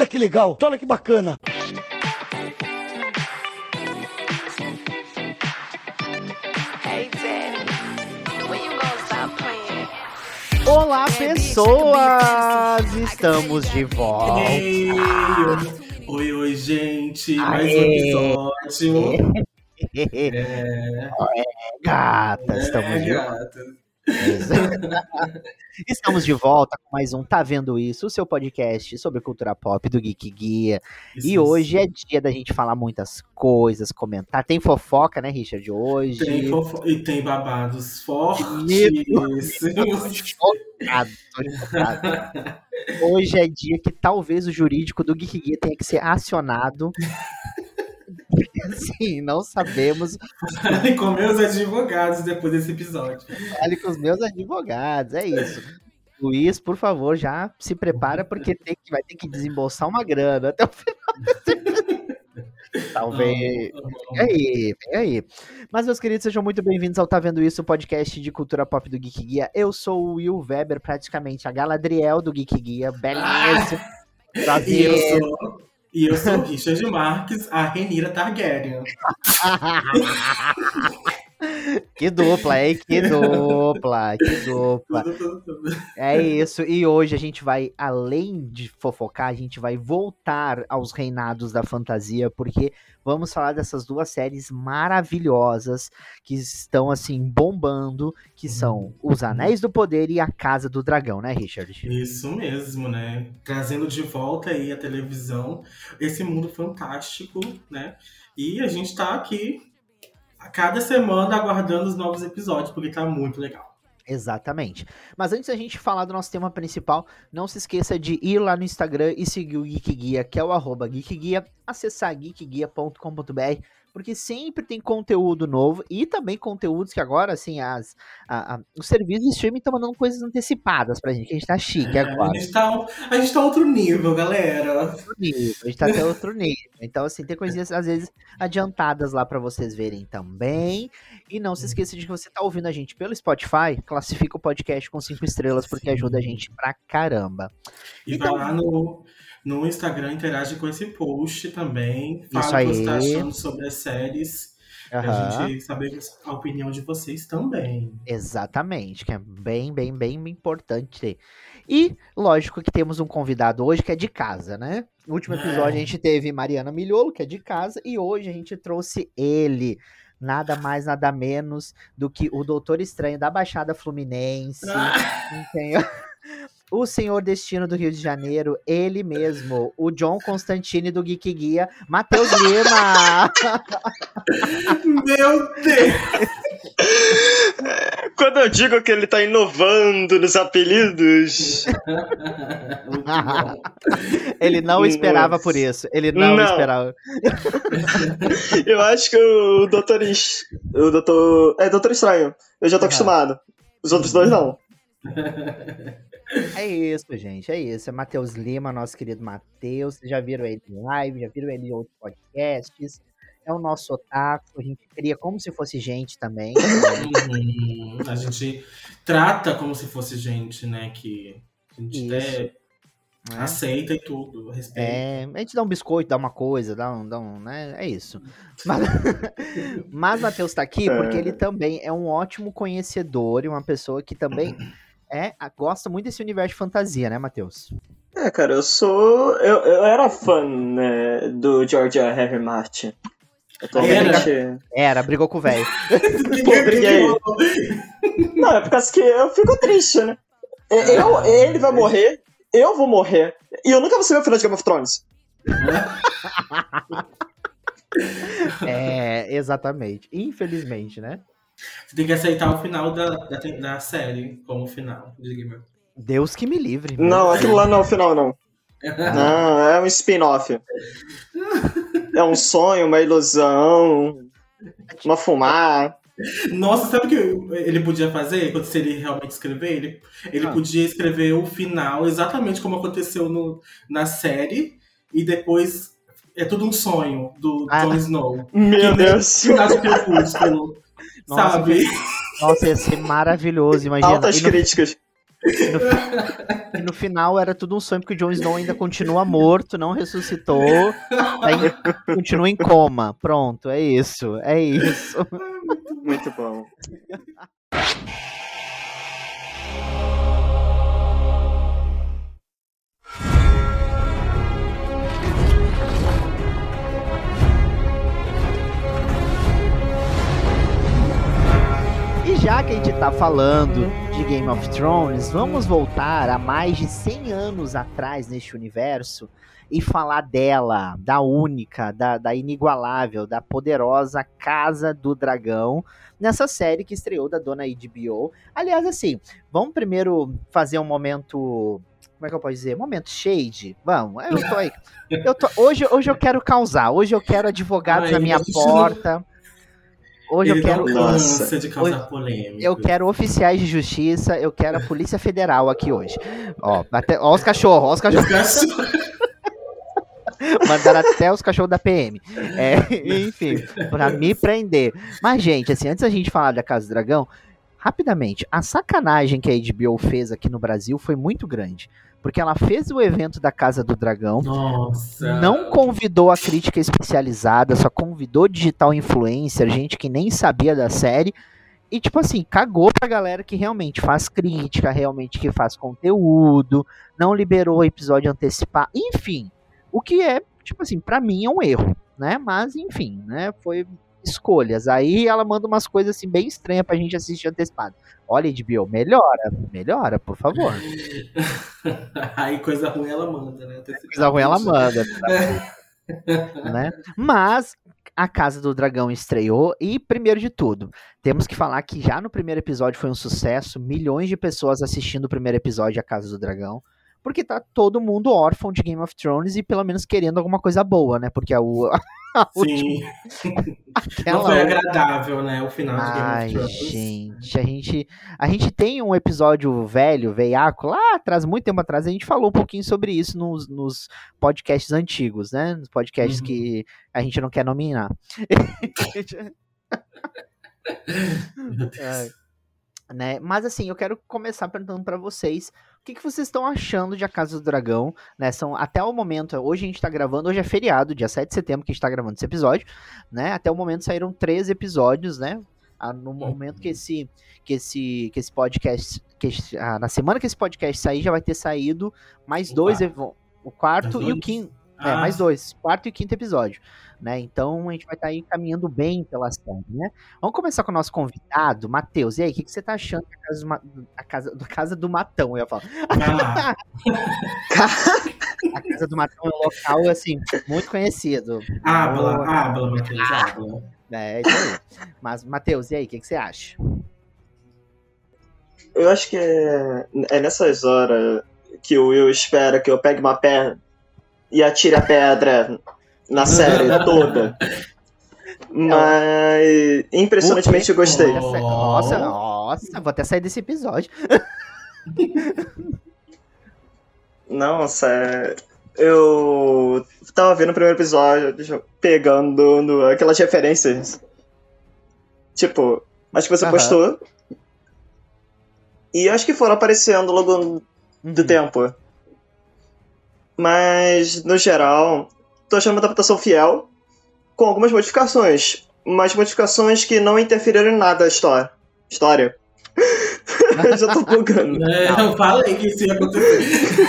Olha que legal, olha que bacana. Olá, pessoas! Estamos de volta. Oi, oi, gente. Mais um episódio. É, gata, estamos É, de gata. Estamos de volta com mais um Tá Vendo Isso, o seu podcast sobre cultura pop do Geek Guia. Isso, E hoje é dia da gente falar muitas coisas, comentar. Tem fofoca, né, Richard? Hoje. Tem fofo... E tem babados. Chocado, chocado. Hoje é dia que talvez o jurídico do Geek Guia tenha que ser acionado. Sim, não sabemos. Falem com meus advogados depois desse episódio. Fale com os meus advogados, é isso. Luiz, por favor, já se prepara porque tem que, vai ter que desembolsar uma grana até o final. Talvez. Vem aí, vem aí. Mas, meus queridos, sejam muito bem-vindos ao Tá Vendo Isso, o podcast de cultura pop do Geek Guia. Eu sou o Will Weber, praticamente a Galadriel do Geek Guia. Belíssimo. E Prazer. eu sou. E eu sou Richard Marques, a Renira Targaryen. que dupla, hein? Que dupla, que dupla. É isso. E hoje a gente vai, além de fofocar, a gente vai voltar aos reinados da fantasia, porque vamos falar dessas duas séries maravilhosas que estão assim bombando, que são Os Anéis do Poder e A Casa do Dragão, né, Richard? Isso mesmo, né? Trazendo de volta aí a televisão, esse mundo fantástico, né? E a gente tá aqui a cada semana aguardando os novos episódios, porque tá muito legal. Exatamente. Mas antes da gente falar do nosso tema principal, não se esqueça de ir lá no Instagram e seguir o Geek Guia, que é o arroba Geek Guia, acessar geekguia.com.br, porque sempre tem conteúdo novo e também conteúdos que agora, assim, as, a- a- os serviços de streaming estão mandando coisas antecipadas pra gente, que a gente tá chique É, agora. a, gente tá, a gente tá outro nível, galera. outro nível, a gente tá até outro nível. Então, assim, tem coisinhas às vezes adiantadas lá pra vocês verem também. E não se esqueça de que você tá ouvindo a gente pelo Spotify, classifica o podcast com cinco estrelas, porque ajuda a gente pra caramba. E Então- vai lá no, no Instagram, interage com esse post também. Fala Isso o que você aí. tá achando sobre as séries. Pra Aham. gente saber a opinião de vocês também. Exatamente, que é bem, bem, bem importante. E, lógico que temos um convidado hoje que é de casa, né? No último episódio a gente teve Mariana Milholo, que é de casa, e hoje a gente trouxe ele. Nada mais, nada menos do que o Doutor Estranho da Baixada Fluminense. entendeu? O Senhor Destino do Rio de Janeiro, ele mesmo, o John Constantine do Geek Guia, Matheus Lima! Meu Deus! Quando eu digo que ele tá inovando nos apelidos, ele não esperava por isso. Ele não, Não. esperava. eu acho que o Doutor O Doutor. É, Doutor Estranho. Eu já tô Aham. acostumado. Os outros dois não. É isso, gente. É isso. É Matheus Lima, nosso querido Matheus. Vocês já viram ele em live, já viram ele em outros podcasts. É o nosso otaku. A gente cria como se fosse gente também. Uhum. A gente trata como se fosse gente, né? Que a gente Isso. até né? aceita e tudo, respeita. É, a gente dá um biscoito, dá uma coisa, dá um, dá um né? É isso. Mas, mas Matheus tá aqui porque ele também é um ótimo conhecedor e uma pessoa que também é, a- gosta muito desse universo de fantasia, né, Matheus? É, cara, eu sou. Eu, eu era fã né, do George R. R. Martin. Atualmente. Era, brigou com o velho. Não, é por causa que eu fico triste, né? Eu, ele vai morrer, eu vou morrer. E eu nunca vou saber o final de Game of Thrones. É, exatamente. Infelizmente, né? Você tem que aceitar o final da, da, da série como final de Game of Deus que me livre. Não, aquilo lá não é o final, não. Não, é um spin-off. É um sonho, uma ilusão, uma fumar. Nossa, sabe o que ele podia fazer quando se ele realmente escrever? Ele, ele Ah. podia escrever o final exatamente como aconteceu no, na série e depois é tudo um sonho do Ah. Jon Snow. Meu Que nem Deus. Final do Crepúsculo, Nossa, sabe? Nossa, ia ser maravilhoso, imagina. Altas no- críticas. E no final era tudo um sonho, porque o Jon Snow ainda continua morto, não ressuscitou, tá continua em coma. Pronto, é isso, é isso. Muito bom. Já que a gente tá falando de Game of Thrones, vamos voltar a mais de 100 anos atrás neste universo e falar dela, da única, da, da inigualável, da poderosa Casa do Dragão, nessa série que estreou da dona HBO. Aliás, assim, vamos primeiro fazer um momento como é que eu posso dizer? Momento shade. Vamos, eu tô aí. Eu tô, hoje, hoje eu quero causar. Hoje eu quero advogados Ai, na minha porta. Hoje Ele eu quero. Nossa. de causar polêmica. Eu quero oficiais de justiça, eu quero a Polícia Federal aqui hoje. Ó, até, ó os cachorros, ó os cachorros. Mandaram até os cachorros da PM. É, enfim, pra me prender. Mas, gente, assim, antes da gente falar da Casa do Dragão, rapidamente, a sacanagem que a HBO fez aqui no Brasil foi muito grande. Porque ela fez o evento da Casa do Dragão, Nossa. não convidou a crítica especializada, só convidou digital influencer, gente que nem sabia da série. E, tipo assim, cagou pra galera que realmente faz crítica, realmente que faz conteúdo, não liberou o episódio antecipado, enfim. O que é, tipo assim, pra mim é um erro, né? Mas, enfim, né? Foi escolhas. Aí ela manda umas coisas assim bem estranhas pra gente assistir antecipado. Olha, HBO, melhora, melhora, por favor. Aí coisa ruim ela manda, né? Coisa ruim ela manda. né? Mas a Casa do Dragão estreou e, primeiro de tudo, temos que falar que já no primeiro episódio foi um sucesso, milhões de pessoas assistindo o primeiro episódio A Casa do Dragão, porque tá todo mundo órfão de Game of Thrones e pelo menos querendo alguma coisa boa, né? Porque a, Sim. Não aquela foi outra- agradável, né? O final de Ai, Game of Thrones. gente, a gente, a gente tem um episódio velho, veiaco, lá atrás, muito tempo atrás, a gente falou um pouquinho sobre isso nos, nos podcasts antigos, né? Nos podcasts Uhum. que a gente não quer nominar. Meu Deus. Ai. Né? Mas assim, eu quero começar perguntando pra vocês o que, que vocês estão achando de A Casa do Dragão, né? São até o momento, hoje a gente tá gravando, hoje é feriado, dia 7 de setembro que a gente tá gravando esse episódio, né? Até o momento saíram três episódios, né? Ah, No momento que esse que esse que esse podcast que esse- ah, na semana que esse podcast sair já vai ter saído mais O dois quarto. o quarto e o dois? É, Ah, mais dois, quarto e quinto episódio, né? Então a gente vai estar aí caminhando bem pela série, né? Vamos começar com o nosso convidado, Matheus. E aí, o que, que você tá achando da casa, do da casa, da casa do Matão? Eu ia falar. lá. A casa do Matão é um local, assim, muito conhecido. Boa. habla, Matheus, habla. É, é isso aí. Mas, Matheus, e aí, o que, que você acha? Eu acho que é, é nessas horas que o Will espera que eu pegue uma pedra e atire a pedra na série toda. Mas impressionantemente eu gostei. Nossa, nossa, vou até sair desse episódio. Nossa, eu tava vendo o primeiro episódio pegando no- aquelas referências. Tipo, acho que você Aham. postou. E acho que foram aparecendo logo do Uhum. tempo. Mas, no geral, tô achando uma adaptação fiel, com algumas modificações. Mas modificações que não interferiram em nada a história. História. Já tô bugando. É, eu falei que isso ia acontecer.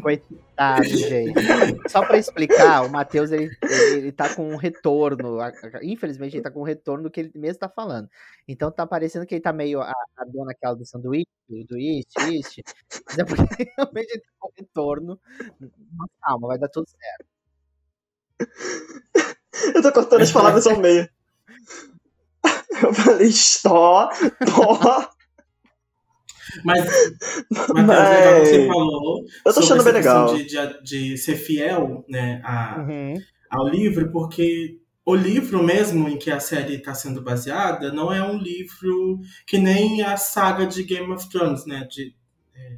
Coitado, gente. Só pra explicar, o Matheus, ele, ele, ele tá com um retorno. Infelizmente, ele tá com um retorno do que ele mesmo tá falando. Então tá parecendo que ele tá meio a, a dona aquela do sanduíche, do East, East. Mas é porque realmente ele tá com retorno. Mas calma, vai dar tudo certo. Eu tô cortando as palavras ao meio. Eu falei stó, tó. Mas, Matheus, legal que você falou. Eu tô achando bem legal. De, de, de ser fiel né, a, Uhum. ao livro, porque o livro mesmo em que a série está sendo baseada não é um livro que nem a saga de Game of Thrones, né? De, é,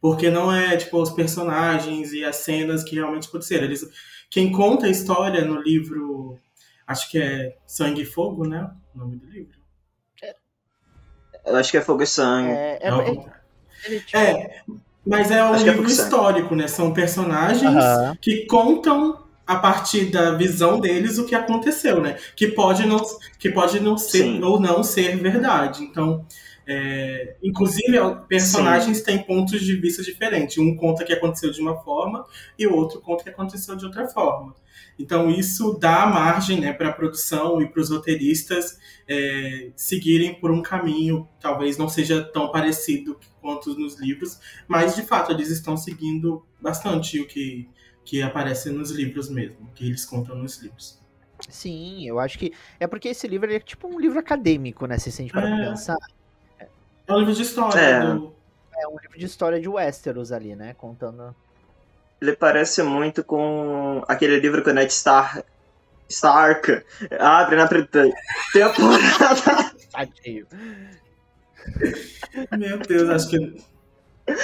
porque não é tipo os personagens e as cenas que realmente aconteceram. Eles, quem conta a história no livro, acho que é Sangue e Fogo, né? O nome do livro. Eu acho que é fogo e sangue. É, é, É é- É, Mas é um Acho é livro ficção. histórico, né? São personagens Aham. que contam a partir da visão deles o que aconteceu, né? Que pode não, que pode não ser Sim. ou não ser verdade. Então, é, inclusive, personagens têm pontos de vista diferentes. Um conta que aconteceu de uma forma e o outro conta que aconteceu de outra forma. Então, isso dá margem né, para a produção e para os roteiristas é, seguirem por um caminho, talvez não seja tão parecido quanto nos livros, mas de fato eles estão seguindo bastante o que, que aparece nos livros mesmo, que eles contam nos livros. Sim, eu acho que. É porque esse livro ele é tipo um livro acadêmico, né? Se a gente parar pra É. pensar. É um livro de história. É. Do... É um livro de história de Westeros ali, né? Contando. Ele parece muito com aquele livro que o Ned Stark, Stark abre na primeira temporada. Tadinho. Meu Deus, acho que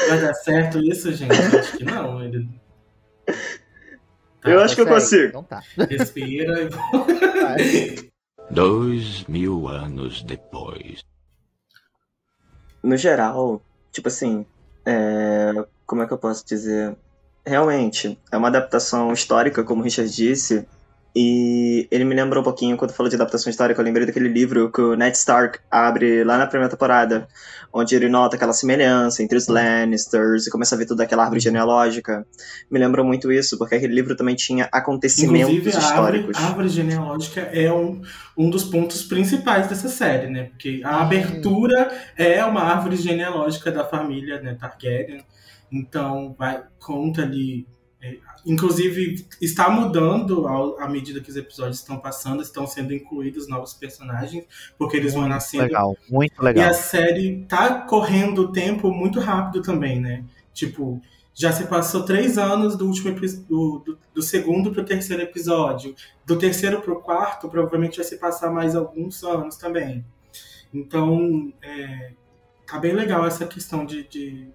vai dar certo isso, gente. Acho que não. Ele Eu acho que eu Consegue? consigo. Então tá. respira e. Dois mil anos depois. No geral, tipo assim, é, como é que eu posso dizer? Realmente, é uma adaptação histórica, como o Richard disse, e ele me lembrou um pouquinho, quando falou de adaptação histórica, eu lembrei daquele livro que o Ned Stark abre lá na primeira temporada, onde ele nota aquela semelhança entre os Lannisters e começa a ver toda aquela árvore genealógica. Me lembrou muito isso, porque aquele livro também tinha acontecimentos Inclusive, a árvore, históricos. a árvore genealógica é um, um dos pontos principais dessa série, né? Porque a abertura é uma árvore genealógica da família né, Targaryen. Então, vai, conta ali. é, inclusive, está mudando ao- à medida que os episódios estão passando, estão sendo incluídos novos personagens, porque eles vão nascendo Legal, muito e legal. a série tá correndo o tempo muito rápido também, né? Tipo, já se passou três anos do último do, do, do segundo pro terceiro episódio. Do terceiro pro quarto, provavelmente vai se passar mais alguns anos também. Então, é, tá bem legal essa questão de, de-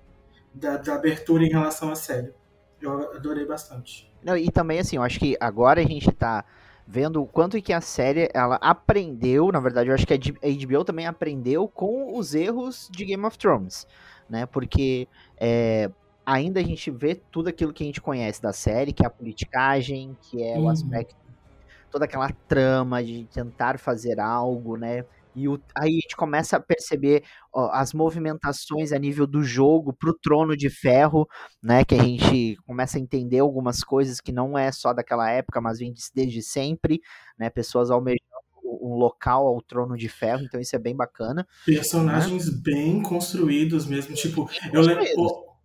da, da abertura em relação à série. Eu adorei bastante. Não, e também, assim, eu acho que agora a gente tá vendo o quanto que a série, ela aprendeu, na verdade, eu acho que a HBO também aprendeu com os erros de Game of Thrones, né? Porque é, ainda a gente vê tudo aquilo que a gente conhece da série, que é a politicagem, que é o Uhum. aspecto, toda aquela trama de tentar fazer algo, né? E o- aí a gente começa a perceber ó, as movimentações a nível do jogo pro Trono de Ferro, né? Que a gente começa a entender algumas coisas que não é só daquela época, mas vem de- desde sempre, né? Pessoas almejando um local ao Trono de Ferro, então isso é bem bacana. Personagens bem construídos mesmo. Tipo, eu lembro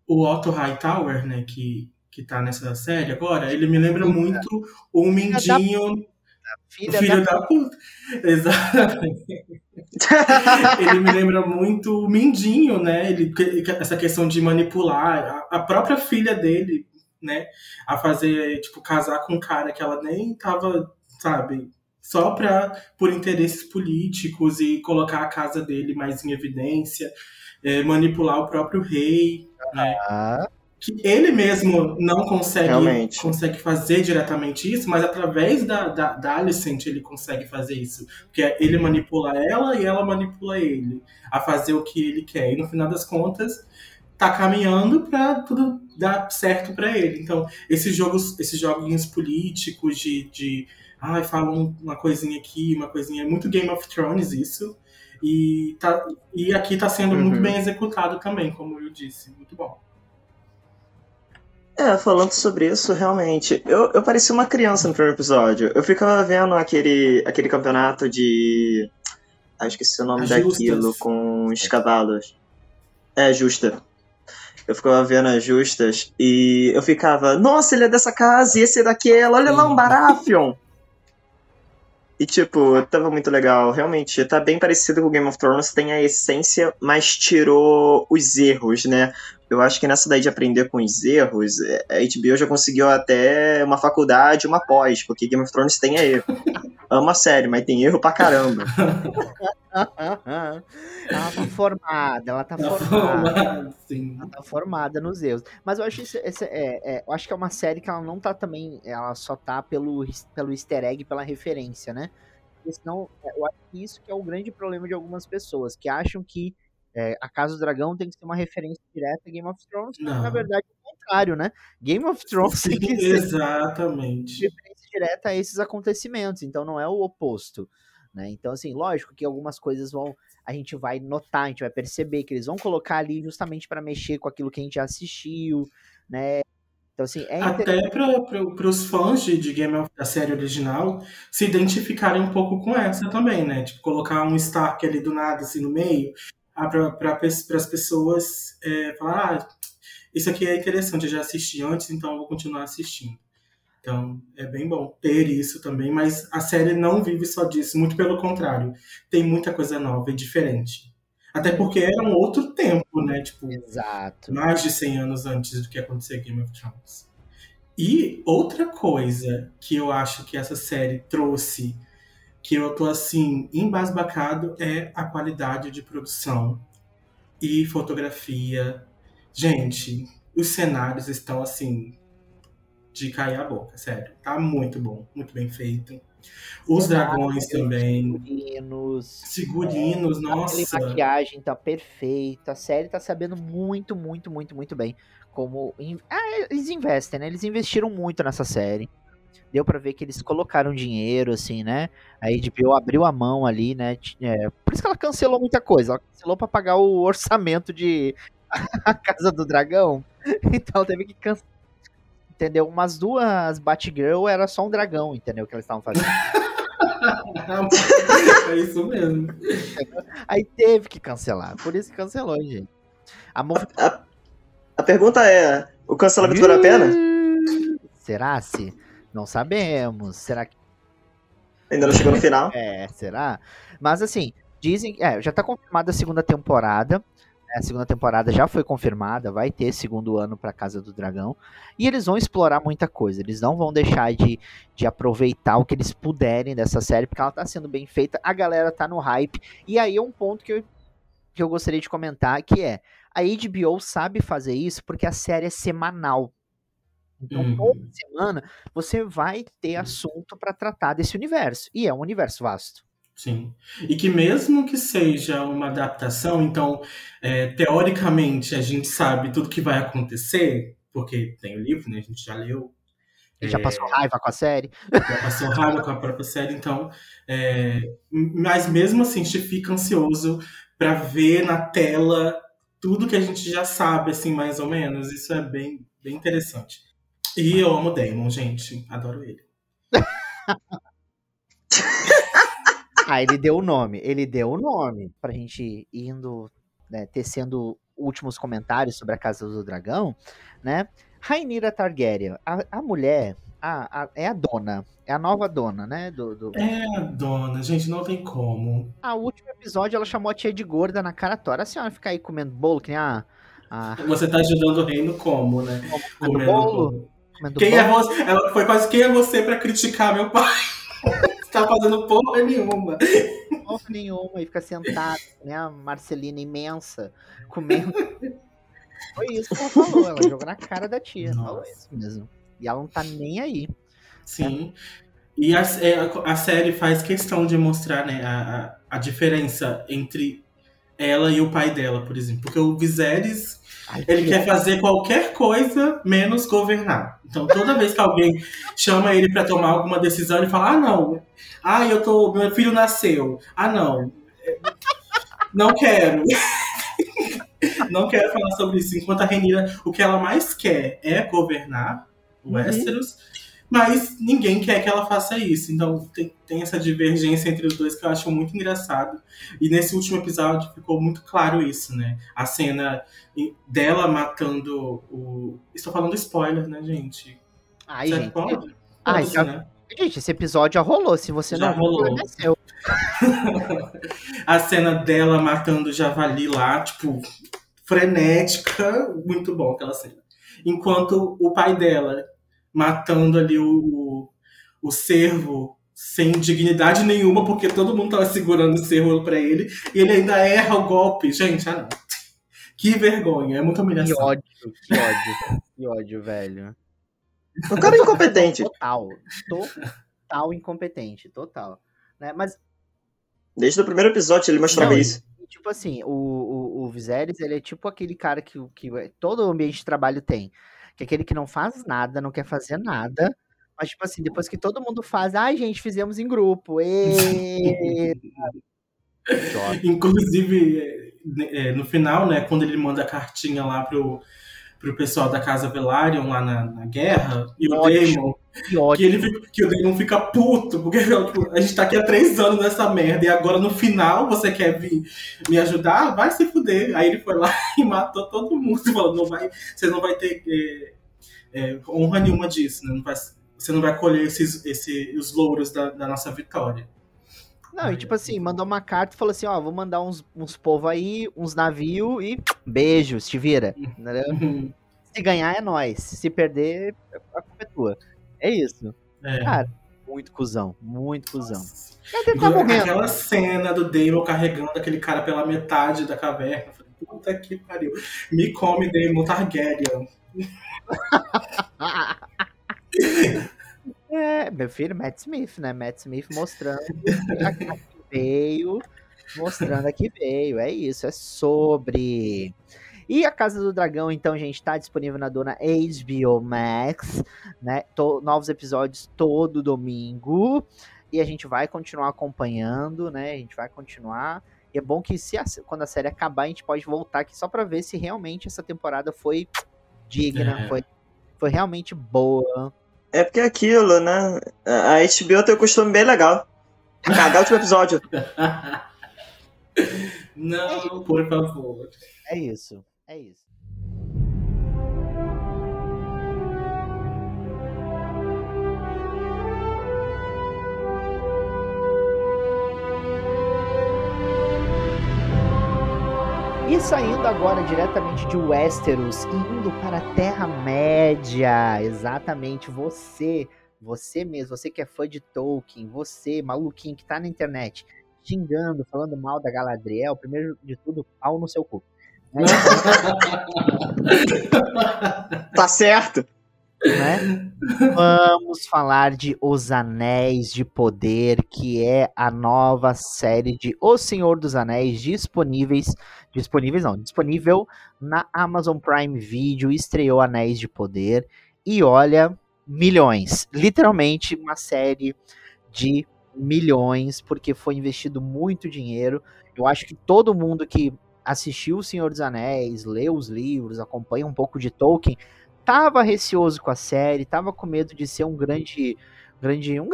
o, o Otto Hightower, né, que, que tá nessa série agora, ele me lembra muito o Mindinho, o Filha, filho da... da puta. Exatamente. Ele me lembra muito o Mindinho, né? Ele, essa questão de manipular a, a própria filha dele, né? A fazer, tipo, casar com um cara que ela nem tava, sabe? Só pra, por interesses políticos e colocar a casa dele mais em evidência, é, manipular o próprio rei, né? Ah, que ele mesmo não consegue, Realmente. consegue fazer diretamente isso, mas através da, da, da Alicent ele consegue fazer isso. Porque ele manipula ela e ela manipula ele a fazer o que ele quer. E no final das contas, tá caminhando para tudo dar certo para ele. Então, esses jogos, esses joguinhos políticos de, de ai, falam uma coisinha aqui, uma coisinha. É muito Game of Thrones isso. E, tá, e aqui tá sendo muito Uhum. bem executado também, como eu disse. Muito bom. É, falando sobre isso, realmente, eu, eu parecia uma criança no primeiro episódio. Eu ficava vendo aquele, aquele campeonato de. Ah, esqueci o nome As daquilo, justas. com os cavalos. É, justa. Eu ficava vendo as justas e eu ficava, nossa, ele é dessa casa e esse é daquela, olha lá um. Baratheon! E tipo, tava muito legal, realmente, tá bem parecido com Game of Thrones, tem a essência, mas tirou os erros, né? Eu acho que nessa daí de aprender com os erros, é, a HBO já conseguiu até uma faculdade, uma pós, porque Game of Thrones tem erro. Amo a série, mas tem erro pra caramba. ela tá formada, ela tá Tá formada. formado, sim. Ela tá formada nos erros. Mas eu acho isso, esse- é, é, eu acho que é uma série que ela não tá também. Ela só tá pelo, pelo easter egg, pela referência, né? Porque senão, é, eu acho que isso que é o grande problema de algumas pessoas, que acham que é, a Casa do Dragão tem que ser uma referência direta a Game of Thrones, mas, na Não. verdade é o contrário, né? Game of Thrones Sim, tem que ser exatamente. referência direta a esses acontecimentos, então não é o oposto, né? Então, assim, lógico que algumas coisas vão, a gente vai notar, a gente vai perceber que eles vão colocar ali justamente para mexer com aquilo que a gente já assistiu, né? Então, assim, é. Até para os fãs de, de Game of da série original se identificarem um pouco com essa também, né? Tipo, colocar um Stark ali do nada, assim, no meio, para as pessoas é, falar, ah, isso aqui é interessante, eu já assisti antes, então eu vou continuar assistindo. Então, é bem bom ter isso também, mas a série não vive só disso, muito pelo contrário. Tem muita coisa nova e diferente. Até porque era um outro tempo, né? Tipo, Exato. mais de 100 anos antes do que acontecer Game of Thrones. E outra coisa que eu acho que essa série trouxe, que eu tô assim, embasbacado, é a qualidade de produção e fotografia. Gente, os cenários estão assim, de cair a boca, sério. Tá muito bom, muito bem feito. Os dragões também. Figurinos, Figurinos, Aquela nossa. maquiagem tá perfeita. A série tá sabendo muito, muito, muito, muito bem como. Ah, eles investem, né? Eles investiram muito nessa série. Deu pra ver que eles colocaram dinheiro, assim, né? A HBO abriu a mão ali, né? É, por isso que ela cancelou muita coisa. Ela cancelou pra pagar o orçamento de A Casa do Dragão. Então teve que cancelar. Entendeu? Umas duas Batgirl era só um dragão, entendeu? Que eles estavam fazendo. é isso mesmo. Aí teve que cancelar. Por isso que cancelou, gente. A mov... A pergunta é: o cancelamento valeu a pena? Será se? Não sabemos. Será que Ainda não chegou no final. é? Será? Mas assim, dizem, é, já tá confirmada a segunda temporada. A segunda temporada já foi confirmada, vai ter segundo ano pra Casa do Dragão. E eles vão explorar muita coisa. Eles não vão deixar de, de aproveitar o que eles puderem dessa série, porque ela tá sendo bem feita. A galera tá no hype. E aí é um ponto que eu, que eu gostaria de comentar, que é a HBO sabe fazer isso porque a série é semanal. Então, Uhum. toda semana você vai ter assunto pra tratar desse universo. E é um universo vasto. Sim. E que mesmo que seja uma adaptação, então, é, teoricamente, a gente sabe tudo que vai acontecer, porque tem o livro, né? A gente já leu. Ele já É, passou raiva com a série. já passou raiva com a própria série, então. é, mas mesmo assim, a gente fica ansioso pra ver na tela tudo que a gente já sabe, assim, mais ou menos. Isso é bem, bem interessante. E eu amo o Damon, gente. Adoro ele. Ah, ele deu o nome. Ele deu o nome pra gente indo, né, tecendo últimos comentários sobre a Casa do Dragão, né? Rainira Targaryen, a, a mulher, a, a- é a dona, é a nova dona, né? Do, do... É a dona, gente, não tem como. A último episódio ela chamou a tia de gorda na cara toda. A senhora fica aí comendo bolo, que nem a. a Você tá ajudando o reino como, né? comendo Comendo bolo. bolo. Comendo Quem bolo. é você? Ela foi quase quem é você pra criticar meu pai? Tá fazendo porra nenhuma. porra nenhuma e fica sentada, né? A Marcelina imensa, comendo. Foi isso que ela falou, ela jogou na cara da tia. Nossa. Falou isso mesmo. E ela não tá nem aí. Sim. E a, é, a- série faz questão de mostrar né, a, a diferença entre ela e o pai dela, por exemplo. Porque o Viserys, Ai, ele que quer fazer qualquer coisa menos governar. Então, toda vez que alguém chama ele pra tomar alguma decisão, ele fala: Ah, não. Ah, eu tô. Meu filho nasceu. Ah, não. Não quero. Não quero falar sobre isso. Enquanto a Renira, o que ela mais quer é governar o Uhum. Westeros, mas ninguém quer que ela faça isso. Então tem, tem essa divergência entre os dois que eu acho muito engraçado. E nesse último episódio ficou muito claro isso, né? A cena dela matando o. Estou falando spoiler, né, gente? Ai, gente. pode? Ai, Pode, já- né? Gente, esse episódio já rolou. Se você Já não rolou. seu. a cena dela matando o javali lá, tipo, frenética, muito bom aquela cena. Enquanto o pai dela matando ali o, o, o cervo sem dignidade nenhuma, porque todo mundo tava segurando o cervo pra ele, e ele ainda erra o golpe. Gente, ah não. Que vergonha, é muita Que humilhação. ódio, que ódio. Que ódio, velho. O cara é incompetente. Total. Total incompetente, total. Né? Mas Desde o primeiro episódio ele mostrava Não, isso. tipo assim, o, o, o Viserys, ele é tipo aquele cara que, que todo ambiente de trabalho tem. Que é aquele que não faz nada, não quer fazer nada. Mas, tipo assim, depois que todo mundo faz, ai, gente, fizemos em grupo. ê!" Inclusive, é, é, no final, né, quando ele manda a cartinha lá pro, pro pessoal da Casa Velaryon lá na, na guerra, e o. Daemon, Que que, ele, fica- que o Daemon fica puto, porque tipo, a gente tá aqui há três anos nessa merda, e agora no final você quer vir me ajudar? Vai se fuder. Aí ele foi lá e matou todo mundo, falando, não vai, você não vai ter é, é, honra nenhuma disso, né? Não vai- você não vai colher esses, esse, os louros da, da nossa vitória. Não, e tipo assim, mandou uma carta e falou assim, ó, vou mandar uns, uns povo aí, uns navios e beijos, te vira. Se ganhar é nós, se perder, a culpa é tua. É isso. É. Cara, muito cuzão, muito cuzão. Ele tá morrendo. Aquela cena do Damon carregando aquele cara pela metade da caverna. Eu falei, Puta que pariu. Me come, Damon Targaryen. É, meu filho, Matt Smith, né? Matt Smith mostrando a que veio, mostrando a que veio. É isso, é sobre. E a Casa do Dragão, então, gente, tá disponível na dona HBO Max, né? To- novos episódios todo domingo. E a gente vai continuar acompanhando, né? A gente vai continuar. E é bom que se a- quando a série acabar, a gente pode voltar aqui só pra ver se realmente essa temporada foi digna, É. foi, foi realmente boa. É porque é aquilo, né? A HBO tem um costume bem legal. Cagar o último episódio. Não, por favor. É isso, é isso. E saindo agora diretamente de Westeros, indo para a Terra-média. Exatamente, você, você mesmo, você que é fã de Tolkien, você, maluquinho que tá na internet, xingando, falando mal da Galadriel, primeiro de tudo, pau no seu cu. Tá certo. Né? Vamos falar de Os Anéis de Poder, que é a nova série de O Senhor dos Anéis disponíveis, disponíveis não, disponível na Amazon Prime Video, estreou Anéis de Poder e olha, milhões, literalmente uma série de milhões, porque foi investido muito dinheiro. Eu acho que todo mundo que assistiu O Senhor dos Anéis, leu os livros, acompanha um pouco de Tolkien, tava receoso com a série, tava com medo de ser um grande. grande um,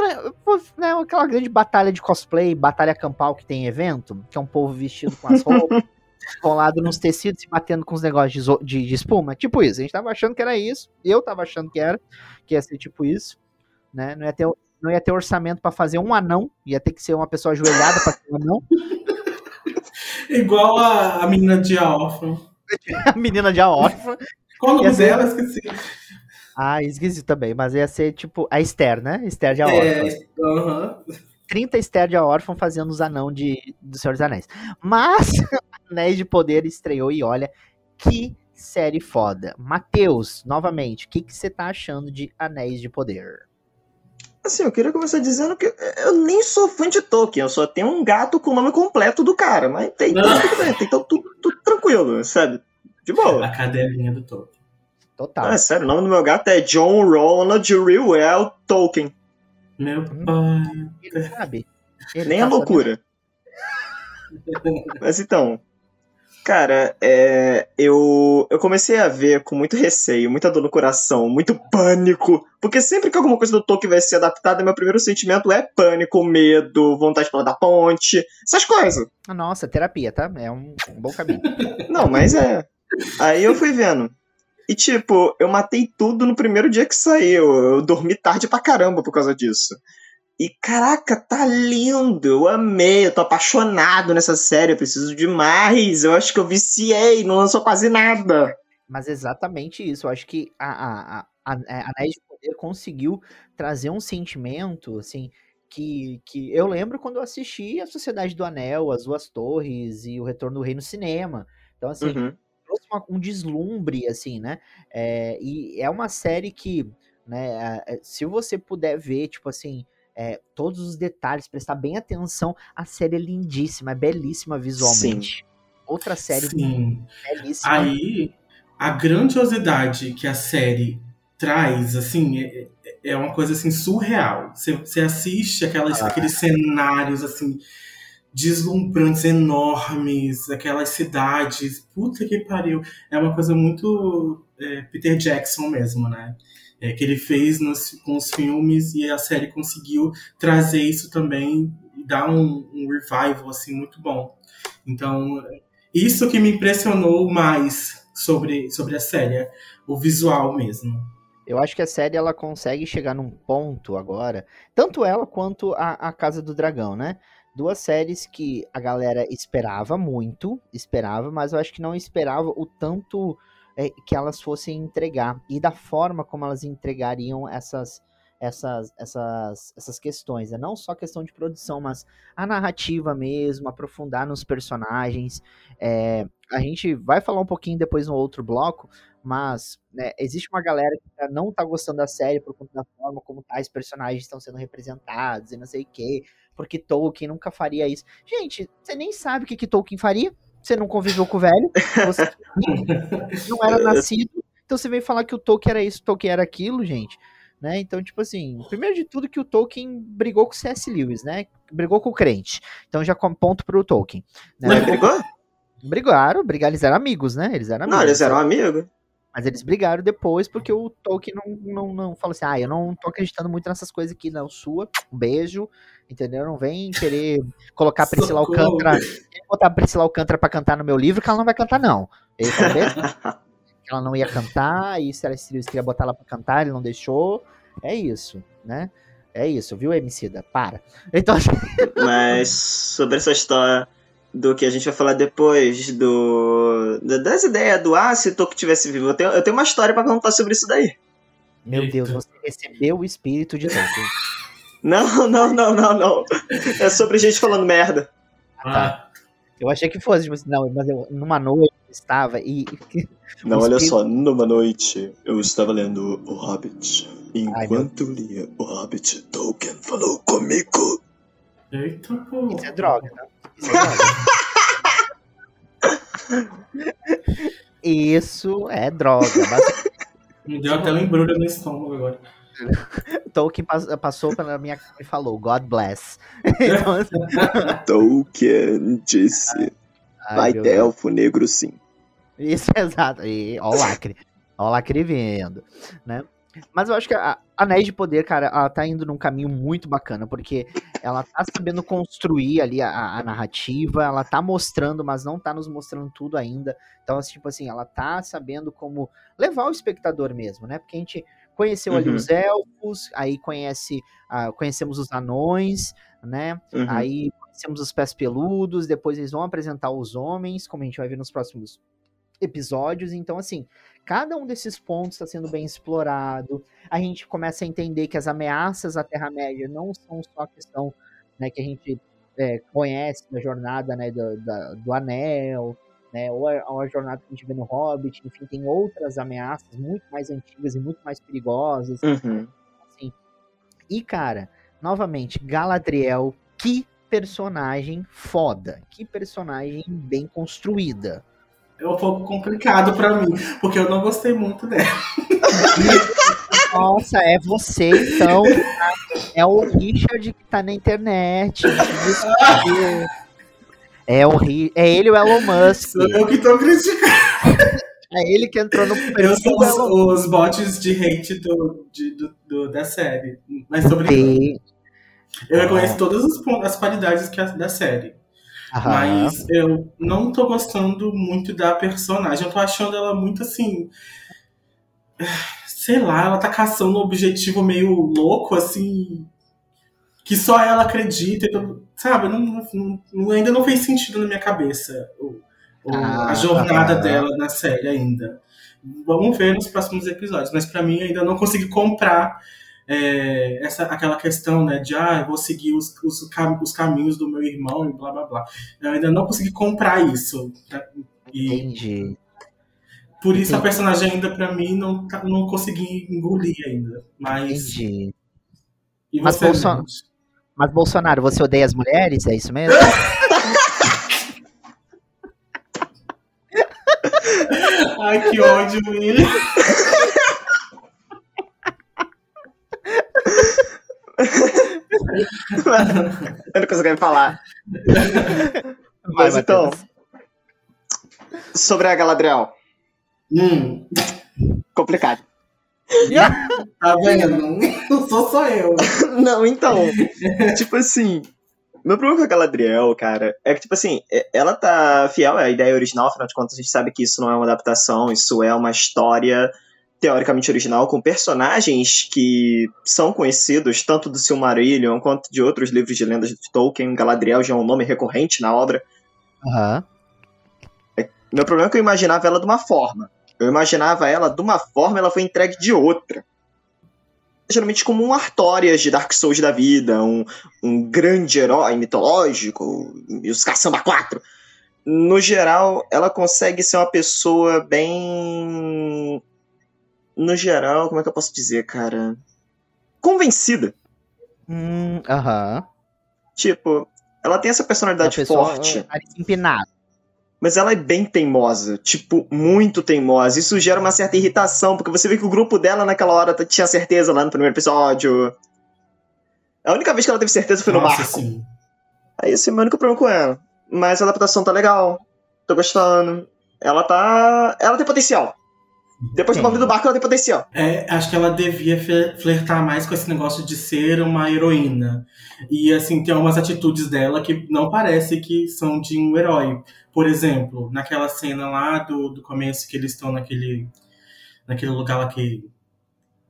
né, aquela grande batalha de cosplay, batalha campal que tem em evento, que é um povo vestido com as roupas, colado nos tecidos e batendo com os negócios de, de, de espuma. Tipo isso. A gente tava achando que era isso. Eu tava achando que era, que ia ser tipo isso. Né? Não, ia ter, não ia ter orçamento pra fazer um anão, ia ter que ser uma pessoa ajoelhada pra ser um anão. Igual a, a menina de A órfã. A menina de a órfã. Qual o nome ser- dela? Esqueci. Ah, esqueci também, mas ia ser tipo a Esther, né? Esther de a órfã. É, aham. 30 Esther de a órfã fazendo os anão de do Senhor dos Anéis. Mas Anéis de Poder estreou e olha que série foda. Matheus, novamente, o que que você tá achando de Anéis de Poder? Assim, eu queria começar dizendo que eu nem sou fã de Tolkien, eu só tenho um gato com o nome completo do cara, mas tem tudo, tudo bem, tem tudo, tudo, tudo tranquilo, sabe? De boa. A cadelinha do Tolkien. Total. Ah, é sério, o nome do meu gato é John Ronald Reuel Tolkien. Meu Hum. pai. Ele sabe. Ele Nem tá é loucura. Mas então, cara, é, eu, eu comecei a ver com muito receio, muita dor no coração, muito pânico, porque sempre que alguma coisa do Tolkien vai ser adaptada, meu primeiro sentimento é pânico, medo, vontade de pular da ponte, essas coisas. Nossa, terapia, tá? É um, um bom caminho. Não, mas é. Aí eu fui vendo. E tipo, eu matei tudo no primeiro dia que saiu. Eu dormi tarde pra caramba por causa disso. E caraca, tá lindo. Eu amei, eu tô apaixonado nessa série. Eu preciso de mais. Eu acho que eu viciei, não lançou quase nada. Mas exatamente isso. Eu acho que a, a, a, a a Anéis de Poder conseguiu trazer um sentimento, assim, que, que eu lembro quando eu assisti a Sociedade do Anel, As Duas Torres e O Retorno do Rei no cinema. Então, assim, Uhum. Uma- um deslumbre, assim, né? É, e é uma série que, né, é, se você puder ver, tipo assim, é, todos os detalhes, prestar bem atenção. A série é lindíssima, é belíssima visualmente. Outra série Sim. belíssima. Aí, a grandiosidade que a série traz, assim, é, é uma coisa assim surreal. Você, você assiste aquelas, Ah. aqueles cenários assim deslumbrantes, enormes, aquelas cidades. Puta que pariu. É uma coisa muito é, Peter Jackson mesmo, né? É, que ele fez nos, com os filmes e a série conseguiu trazer isso também e dar um, um revival assim muito bom. Então, isso que me impressionou mais sobre, sobre a série, o visual mesmo. Eu acho que a série ela consegue chegar num ponto agora, tanto ela quanto a, a Casa do Dragão, né? Duas séries que a galera esperava muito, esperava, mas eu acho que não esperava o tanto é, que elas fossem entregar e da forma como elas entregariam essas essas essas essas questões, né? não só questão de produção, mas a narrativa mesmo, aprofundar nos personagens. É, a gente vai falar um pouquinho depois no outro bloco, mas né, existe uma galera que tá- não tá gostando da série por conta da forma como tais personagens estão sendo representados e não sei o quê, porque Tolkien nunca faria isso. Gente, você nem sabe o que, que Tolkien faria, você não conviveu com o velho, você não era nascido, então você veio falar que o Tolkien era isso, o Tolkien era aquilo, gente. Né? Então, tipo assim, primeiro de tudo que o Tolkien brigou com o C.S. Lewis, né? Brigou com o crente. Então já com ponto pro Tolkien. Né? Mas brigou? Brigaram, brigaram, eles eram amigos, né? Eles eram amigos. Não, eles eram amigos. Mas eles brigaram depois porque o Tolkien não, não, não falou assim: ah, eu não tô acreditando muito nessas coisas aqui, não. Sua, um beijo, entendeu? Não vem querer colocar a Priscila Socorro. Alcântara, botar a Priscila Alcântara pra cantar no meu livro, que ela não vai cantar, não. Ele falou mesmo que ela não ia cantar, e se ela queria botar ela pra cantar, ele não deixou. É isso, né? É isso, viu, Emicida? Para. Então, Mas sobre essa história do que a gente vai falar depois, do da- das ideias do ah, se Tolkien tivesse vivo, eu tenho, eu tenho uma história pra contar sobre isso daí. meu Eita. Deus, você recebeu o espírito de Tolkien. Não, não, não, não, não. É sobre gente falando merda. Ah, Eu achei que fosse, tipo assim, não, mas eu, numa noite eu estava e. Não, olha espírito- só, numa noite eu estava lendo O Hobbit. E enquanto eu lia O Hobbit, Tolkien falou comigo. eita, pô. Isso é droga, tá? Isso é droga. Basi- Me deu até um embrulho no estômago agora. Tolkien pas- passou pela minha cara e falou, God bless. Então, assim, Tolkien disse: ai, vai ter Deus. elfo negro sim. Isso, exato. E, ó o lacre. Ó o lacre vindo, né? Mas eu acho que a Anéis de Poder, cara, ela tá indo num caminho muito bacana, porque ela tá sabendo construir ali a, a narrativa, ela tá mostrando, mas não tá nos mostrando tudo ainda. Então, assim, tipo assim, ela tá sabendo como levar o espectador mesmo, né? Porque a gente conheceu ali Uhum. os elfos, aí conhece, ah, conhecemos os anões, né? Uhum. Aí conhecemos os pés peludos, depois eles vão apresentar os homens, como a gente vai ver nos próximos episódios. Então, assim, cada um desses pontos está sendo bem explorado. A gente começa a entender que as ameaças à Terra-média não são só a questão né, que a gente é, conhece da jornada né, do, da- do Anel, né, ou, a, ou a jornada que a gente vê no Hobbit. Enfim, tem outras ameaças muito mais antigas e muito mais perigosas. Uhum. assim. E, cara, novamente, Galadriel, que personagem foda. Que personagem bem construída. É um pouco complicado pra mim, porque eu não gostei muito dela. Nossa, é você, então. É o Richard que tá na internet. É, o Ri- é ele o Elon Musk. Sou eu que tô criticando. É ele que entrou no Eu sou Elon os, os bots de hate do, de- do- do- da série. Mas tô brincando. Eu reconheço todas as, as qualidades que a- da série. Aham. Mas eu não tô gostando muito da personagem. Eu tô achando ela muito assim. Sei lá, ela tá caçando um objetivo meio louco, assim. Que só ela acredita. Então, sabe, não, não- ainda não fez sentido na minha cabeça o- o- Ah, a jornada dela na série ainda. Vamos ver nos próximos episódios. Mas pra mim ainda não consegui comprar é, essa, aquela questão, né, de ah, eu vou seguir os, os, cam- os caminhos do meu irmão e blá blá blá. Eu ainda não consegui comprar isso. tá? E Entendi. por isso a Entendi. personagem ainda pra mim não, tá- não consegui engolir ainda. Mas. Entendi. E Mas Bolson-? Mas, Bolsonaro, você odeia as mulheres? É isso mesmo? Ai, que ódio, William. Eu não consigo nem falar. Mas Vai, então, sobre a Galadriel. Hum, Complicado. tá vendo? Não sou só eu. Não, então. tipo assim. Meu problema com a Galadriel, cara, é que, tipo assim, é- ela tá fiel à ideia original, afinal de contas, a gente sabe que isso não é uma adaptação, isso é uma história teoricamente original, com personagens que são conhecidos tanto do Silmarillion quanto de outros livros de lendas de Tolkien. Galadriel já é um nome recorrente na obra. Aham. Meu problema é que eu imaginava ela de uma forma. Eu imaginava ela de uma forma, ela foi entregue de outra. Geralmente como um Artorias de Dark Souls da vida, um, um grande herói mitológico, e os Caçamba 4. No geral, ela consegue ser uma pessoa bem. No geral, como é que eu posso dizer, cara? Convencida. Hum, Aham. Tipo, ela tem essa personalidade pessoa, forte. nariz empinado. Mas ela é bem teimosa, tipo, muito teimosa. Isso gera uma certa irritação, porque você vê que o grupo dela naquela hora tinha certeza lá no primeiro episódio. A única vez que ela teve certeza foi no Nossa, barco. sim. Aí esse é o meu único problema com ela. Mas a adaptação tá legal. Tô gostando. Ela tá. Ela tem potencial. Depois do bagulho do barco, ela tem potencial. É, acho que ela devia fle- flertar mais com esse negócio de ser uma heroína. E, assim, tem algumas atitudes dela que não parece que são de um herói. Por exemplo, naquela cena lá do, do começo que eles estão naquele, naquele lugar lá que...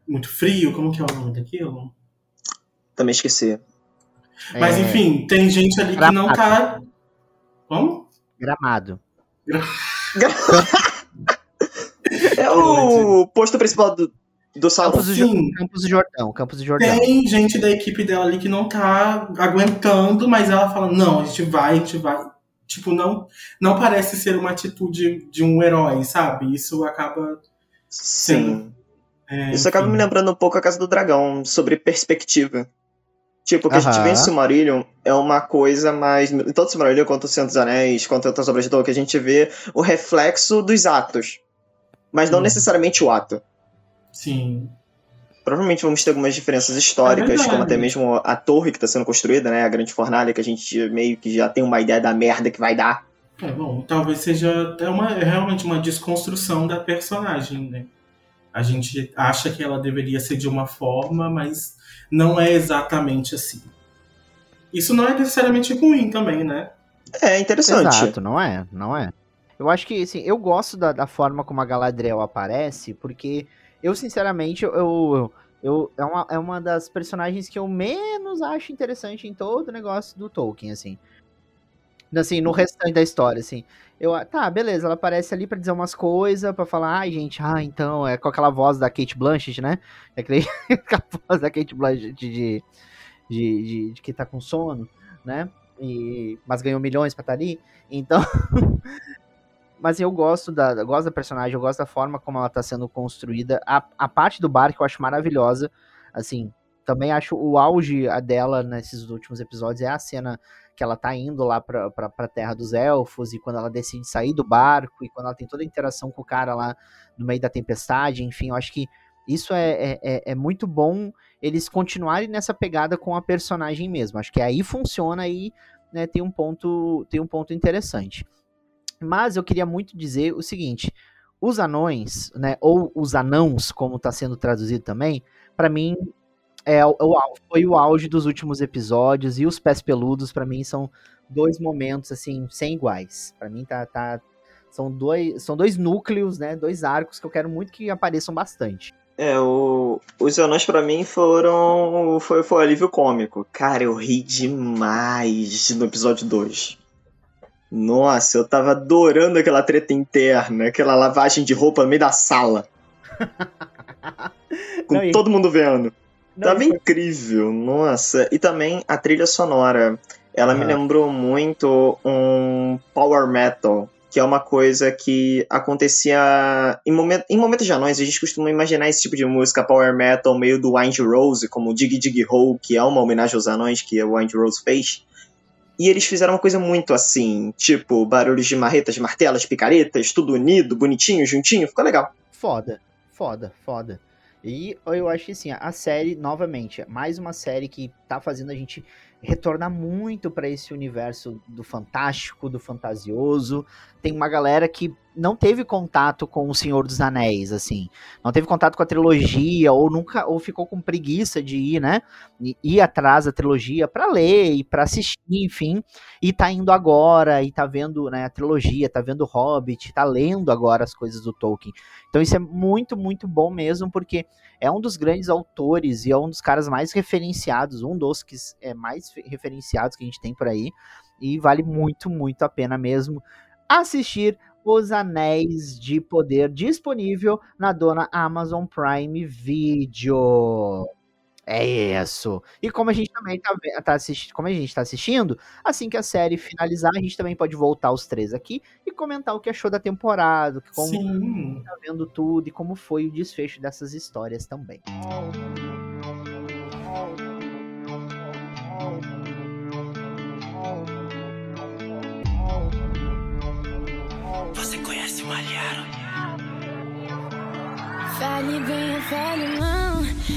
Muito frio, como que é o nome daquilo? Também esqueci. Mas, É, enfim, tem gente ali que não tá... Como? Gramado. É o posto principal do, do Sauron. Campos do, Sim. Campos do Jordão. Campos do Jordão. Tem gente da equipe dela ali que não tá aguentando, mas ela fala, não, a gente vai, a gente vai. Tipo, não, não parece ser uma atitude de um herói, sabe? Isso acaba. Sim. é, Isso acaba me lembrando um pouco a Casa do Dragão, sobre perspectiva. Tipo, o que a gente vê em Silmarillion é uma coisa mais. Tanto Silmarillion quanto o Senhor dos Anéis, quanto outras obras de Tolkien, a gente vê o reflexo dos atos. Mas não Hum. necessariamente o ato. Sim. Provavelmente vamos ter algumas diferenças históricas, É como até mesmo a torre que está sendo construída, né? A grande fornalha, que a gente meio que já tem uma ideia da merda que vai dar. É bom, talvez seja é uma, realmente uma desconstrução da personagem, né? A gente acha que ela deveria ser de uma forma, mas não é exatamente assim. Isso não é necessariamente ruim também, né? É interessante. Exato, não é? Não é. Eu acho que, assim, eu gosto da, da forma como a Galadriel aparece, porque eu, sinceramente, eu, eu, eu- é, uma, é uma das personagens que eu menos acho interessante em todo o negócio do Tolkien, assim. Assim, no restante da história, assim. Eu, tá, beleza, ela aparece ali pra dizer umas coisas, pra falar, ai, gente, ah, então, é com aquela voz da Kate Blanchett, né? É aquele, aquela voz da Kate Blanchett de, de, de, de- que tá com sono, né? E, mas ganhou milhões pra estar ali. Então. mas eu gosto da, eu gosto da personagem, eu gosto da forma como ela tá sendo construída. A, a parte do barco eu acho maravilhosa. Assim, também acho o auge dela nesses últimos episódios é a cena que ela tá indo lá pra, pra, pra terra dos elfos e quando ela decide sair do barco e quando ela tem toda a interação com o cara lá no meio da tempestade, enfim, eu acho que isso é, é, é- é muito bom eles continuarem nessa pegada com a personagem mesmo. Acho que aí funciona aí, né, tem um ponto, tem um ponto interessante. Mas eu queria muito dizer o seguinte: os anões, né, ou os anãos, como está sendo traduzido também, para mim é foi o auge dos últimos episódios e os pés peludos para mim são dois momentos assim sem iguais. Para mim tá, tá são dois são dois núcleos, né, dois arcos que eu quero muito que apareçam bastante. É, o, os anões pra mim foram. Foi, foi um alívio cômico. Cara, eu ri demais no episódio 2. Nossa, eu tava adorando aquela treta interna, aquela lavagem de roupa no meio da sala. Com Não, todo mundo vendo. Não, Tava incrível, nossa. E também a trilha sonora. Ela me Ah. lembrou muito um power metal. que é uma coisa que acontecia em, momento, em momentos de anões. A gente costuma imaginar esse tipo de música power metal meio do Wind Rose, como Dig Dig Hole, que é uma homenagem aos anões que o Wind Rose fez. E eles fizeram uma coisa muito assim, tipo, barulhos de marretas, martelas, picaretas, tudo unido, bonitinho, juntinho, ficou legal. Foda, foda, foda. E eu acho que assim, a série, novamente, é mais uma série que tá fazendo a gente retornar muito para esse universo do fantástico, do fantasioso. Tem uma galera que não teve contato com o Senhor dos Anéis, assim, não teve contato com a trilogia ou nunca ou ficou com preguiça de ir, né, ir atrás da trilogia para ler e para assistir, enfim, e tá indo agora e tá vendo, né, a trilogia, tá vendo Hobbit, tá lendo agora as coisas do Tolkien. Então isso é muito, muito bom mesmo, porque é um dos grandes autores e é um dos caras mais referenciados, um dos que é mais referenciados que a gente tem por aí, e vale muito, muito a pena mesmo assistir Os Anéis de Poder disponível na dona Amazon Prime Video. É isso. E como a gente também tá, tá assistindo, como a gente tá assistindo, assim que a série finalizar, a gente também pode voltar os três aqui e comentar o que achou da temporada, como Sim. tá vendo tudo e como foi o desfecho dessas histórias também. Você Fale bem ou fale mal,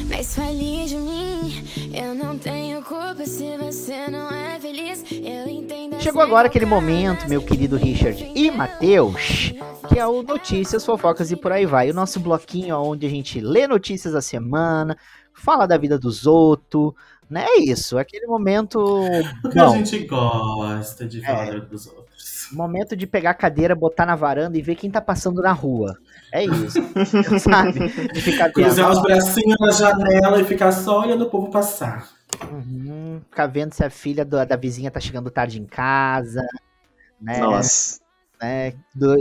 mas fale de mim. Eu não tenho culpa se você não é feliz. Eu entendo. Chegou agora aquele momento, meu querido Richard e Matheus, que é o Notícias, Fofocas e por aí vai. O nosso bloquinho onde a gente lê notícias da semana, fala da vida dos outros, né? É isso, aquele momento. Porque a Bom, gente gosta de falar É. dos outros. Momento de pegar a cadeira, botar na varanda e ver quem tá passando na rua. É isso, sabe? De ficar Cruzar os bracinhos na janela e ficar só olhando o povo passar. Uhum, ficar vendo se a filha do- da vizinha tá chegando tarde em casa, né? Nossa. né? Do-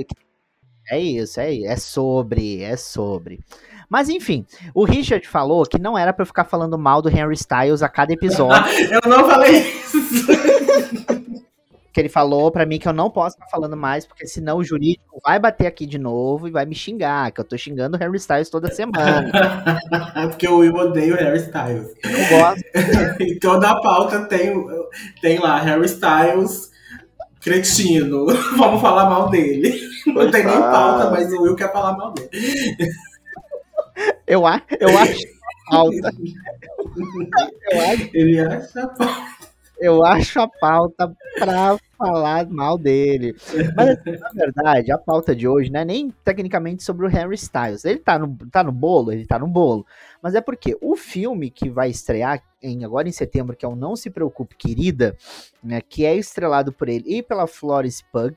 É isso, é, é sobre, é sobre. Mas enfim, o Richard falou que não era pra eu ficar falando mal do Henry Styles a cada episódio. Eu não falei isso. que ele falou pra mim que eu não posso ficar falando mais, porque senão o jurídico vai bater aqui de novo e vai me xingar, que eu tô xingando o Harry Styles toda semana. Porque o Will odeia o Harry Styles. Eu não gosto. E toda a pauta tem, tem lá, Harry Styles, cretino. Vamos falar mal dele. Não tem nem pauta, mas o Will quer falar mal dele. Eu, eu acho falta. Eu acho, Ele acha pauta. Eu acho a pauta pra falar mal dele. Mas, assim, na verdade, a pauta de hoje não é nem tecnicamente sobre o Harry Styles. Ele tá no, tá no bolo, ele tá no bolo. Mas é porque o filme que vai estrear em, agora em setembro, que é o Não Se Preocupe, Querida, né, que é estrelado por ele e pela Florence Pugh,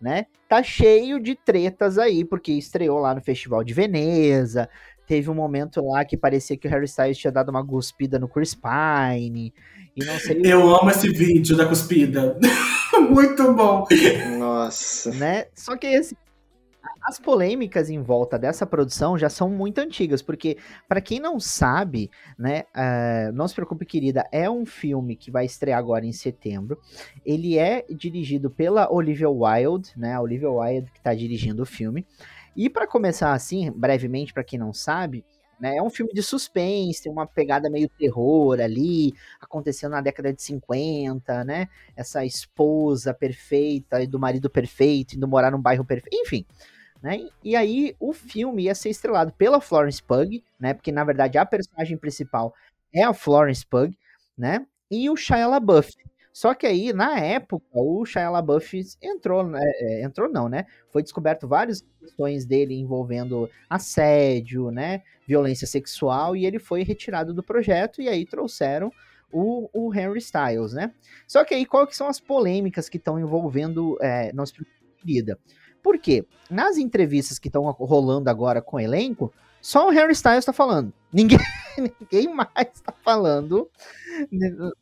né, tá cheio de tretas aí, porque estreou lá no Festival de Veneza, teve um momento lá que parecia que o Harry Styles tinha dado uma cuspida no Chris Pine, e não sei Eu amo esse vídeo da cuspida. Muito bom. Nossa. né? Só que esse, as polêmicas em volta dessa produção já são muito antigas, porque para quem não sabe, né, ah, não se preocupe, querida, é um filme que vai estrear agora em setembro. Ele é dirigido pela Olivia Wilde, né? A Olivia Wilde que tá dirigindo o filme. E para começar assim, brevemente para quem não sabe, né, é um filme de suspense, tem uma pegada meio terror ali, acontecendo na década de 50, né? essa esposa perfeita e do marido perfeito, indo morar num bairro perfeito, enfim. Né? E aí o filme ia ser estrelado pela Florence Pugh, né? Porque na verdade a personagem principal é a Florence Pugh, né? E o Shia LaBeouf. Só que aí, na época, o Shia LaBeouf entrou, né? é, entrou não, né? Foi descoberto várias questões dele envolvendo assédio, né? Violência sexual, e ele foi retirado do projeto, e aí trouxeram o, o Henry Styles, né? Só que aí, qual que são as polêmicas que estão envolvendo é, nossa querida? Por quê? Nas entrevistas que estão rolando agora com o elenco, só o Harry Styles tá falando. Ninguém, ninguém mais tá falando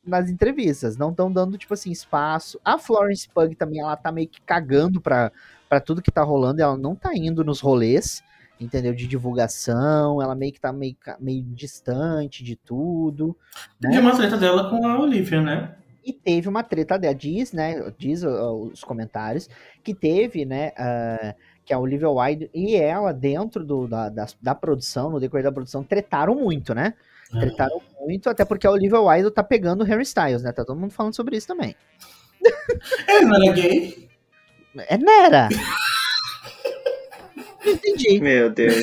nas entrevistas. Não estão dando, tipo assim, espaço. A Florence Pugh também, ela tá meio que cagando pra, pra tudo que tá rolando. Ela não tá indo nos rolês, entendeu? De divulgação. Ela meio que tá meio, meio distante de tudo. Tem uma treta dela com a Olivia, né? E teve uma treta dela, diz, né? Diz os comentários, que teve, né? Uh, que a Olivia Wilde e ela, dentro do, da, da, da, produção, no decorrer da produção, tretaram muito, né? É. Tretaram muito, até porque a Olivia Wilde tá pegando o Harry Styles, né? Tá todo mundo falando sobre isso também. É, não era gay? É, Nera! Entendi. Meu Deus.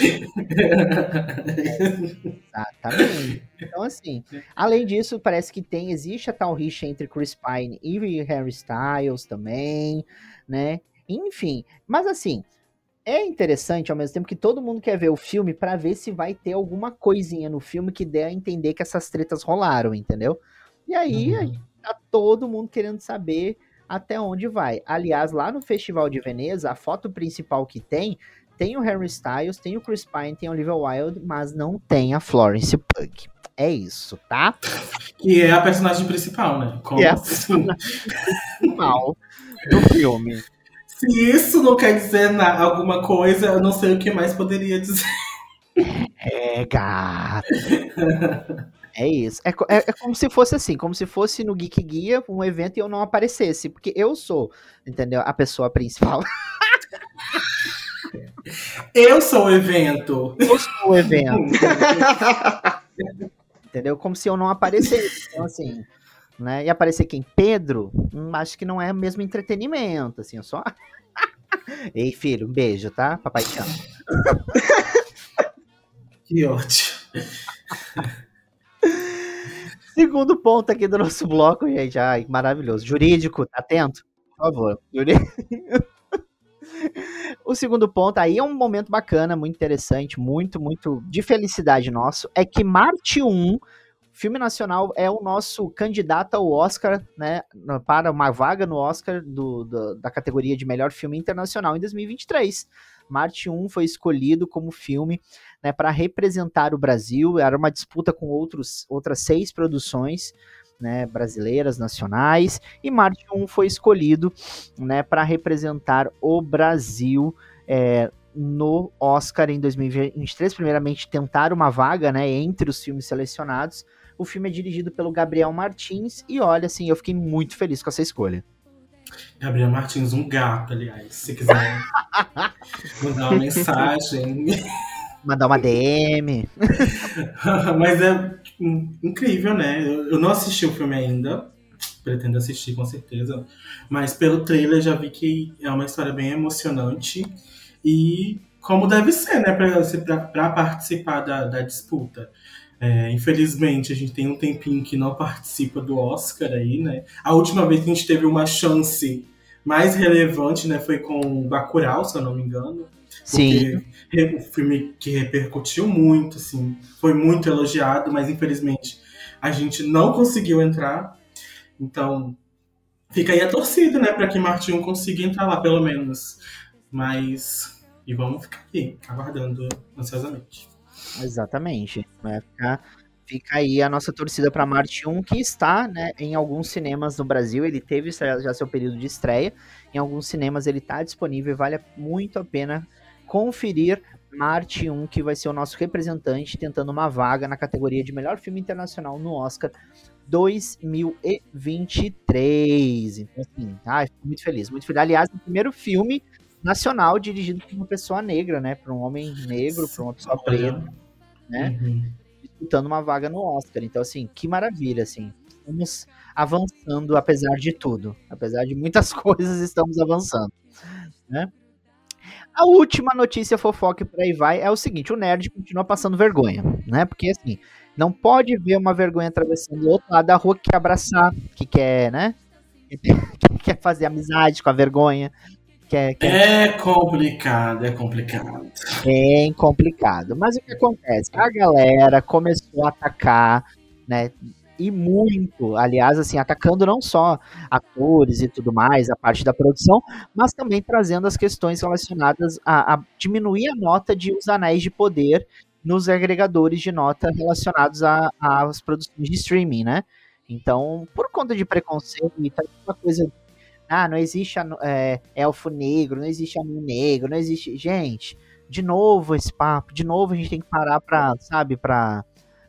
Exatamente. Então, assim, além disso, parece que tem, existe a tal rixa entre Chris Pine e Harry Styles também, né? Enfim, mas assim, é interessante ao mesmo tempo que todo mundo quer ver o filme para ver se vai ter alguma coisinha no filme que dê a entender que essas tretas rolaram, entendeu? E aí, uhum. tá todo mundo querendo saber até onde vai. Aliás, lá no Festival de Veneza, a foto principal que tem tem o Harry Styles, tem o Chris Pine, tem o Olivia Wilde, mas não tem a Florence Pugh. É isso, tá? Que é a personagem principal, né? Como é a assim? principal do filme. Se isso não quer dizer na, alguma coisa, eu não sei o que mais poderia dizer. É, gato. É isso. É, é, é, como se fosse assim, como se fosse no Geek Guia um evento e eu não aparecesse, porque eu sou, entendeu? A pessoa principal. Eu sou o evento. Eu sou o evento. Entendeu? Como se eu não aparecesse. Então, assim, né? E aparecer quem? Pedro? Hum, acho que não é mesmo entretenimento, assim, eu só. Ei, filho, um beijo, tá? Papai te ama. que ótimo. Segundo ponto aqui do nosso bloco, gente. Ai, maravilhoso. Jurídico, tá atento? Por favor. Jurídico. o segundo ponto, aí é um momento bacana, muito interessante, muito, muito de felicidade nosso, é que Marte 1, filme nacional, é o nosso candidato ao Oscar, né, para uma vaga no Oscar do, do, da categoria de melhor filme internacional em 2023. Marte 1 foi escolhido como filme né, para representar o Brasil, era uma disputa com outros, outras seis produções, né, brasileiras, nacionais, e Marte 1 foi escolhido né, para representar o Brasil é, no Oscar em 2023. Primeiramente, tentar uma vaga né, entre os filmes selecionados. O filme é dirigido pelo Gabriel Martins, e olha, assim, eu fiquei muito feliz com essa escolha. Gabriel Martins, um gato, aliás, se quiser mandar uma mensagem. Mandar uma DM. Mas é incrível, né? Eu não assisti o filme ainda. Pretendo assistir com certeza. Mas pelo trailer já vi que é uma história bem emocionante. E como deve ser, né? Para participar da, da disputa. É, infelizmente, a gente tem um tempinho que não participa do Oscar aí, né? A última vez que a gente teve uma chance mais relevante, né, foi com Bacurau, se eu não me engano. Sim. Um filme que repercutiu muito, assim, foi muito elogiado, mas infelizmente a gente não conseguiu entrar. Então, fica aí a torcida, né, para que Martinho consiga entrar lá, pelo menos. Mas, e vamos ficar aqui, aguardando ansiosamente. Exatamente. Vai ficar, fica aí a nossa torcida para Marte 1, que está né, em alguns cinemas no Brasil. Ele teve já seu período de estreia. Em alguns cinemas ele está disponível e vale muito a pena conferir Marte 1, que vai ser o nosso representante tentando uma vaga na categoria de melhor filme internacional no Oscar 2023. Então, assim, ai, muito feliz, muito feliz. Aliás, o primeiro filme nacional dirigido por uma pessoa negra, né? Por um homem negro, por uma pessoa preta, né? Uhum. Disputando uma vaga no Oscar. Então, assim, que maravilha, assim. Estamos avançando apesar de tudo. Apesar de muitas coisas, estamos avançando, né? A última notícia fofoca e por aí vai é o seguinte: o nerd continua passando vergonha, né? Porque assim, não pode ver uma vergonha atravessando o outro lado da rua que quer abraçar, que quer, né? Que quer fazer amizade com a vergonha. Quer, quer... É complicado, é complicado. Bem complicado. Mas o que acontece? A galera começou a atacar, né? e muito, aliás, assim, atacando não só atores e tudo mais, a parte da produção, mas também trazendo as questões relacionadas a, a diminuir a nota de os anéis de poder nos agregadores de nota relacionados às produções de streaming, né? Então, por conta de preconceito e tal, uma coisa. Ah, não existe é, elfo negro, não existe anão negro, não existe. Gente, de novo esse papo, de novo a gente tem que parar pra, sabe, pra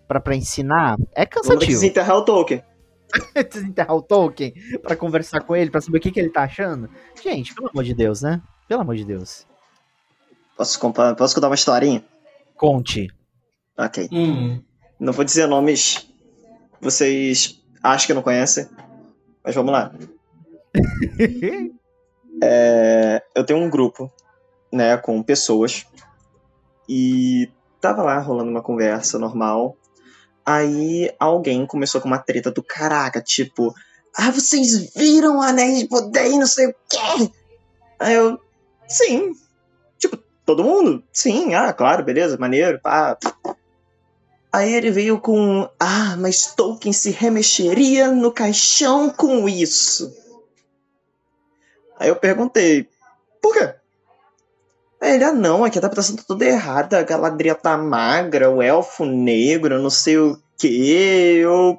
pra, pra ensinar, é cansativo. Vamos desenterrar o Tolkien. Desenterrar o Tolkien pra conversar com ele, pra saber o que, que ele tá achando. Gente, pelo amor de Deus, né? Pelo amor de Deus. Posso, contar, posso contar uma historinha? Conte. Ok. Hum. Não vou dizer nomes. Vocês acham que não conhecem. Mas vamos lá. É, eu tenho um grupo, né, com pessoas. E tava lá rolando uma conversa normal. Aí alguém começou com uma treta do caraca, tipo, ah, vocês viram Anéis de Poder e não sei o quê? Aí eu, sim. Tipo, todo mundo? Sim, ah, claro, beleza, maneiro, pá. Aí ele veio com, ah, mas Tolkien se remexeria no caixão com isso. Aí eu perguntei, por quê? Aí ele, ah não, que a adaptação tá toda errada, a Galadriel tá magra, o elfo negro, não sei o quê. Eu,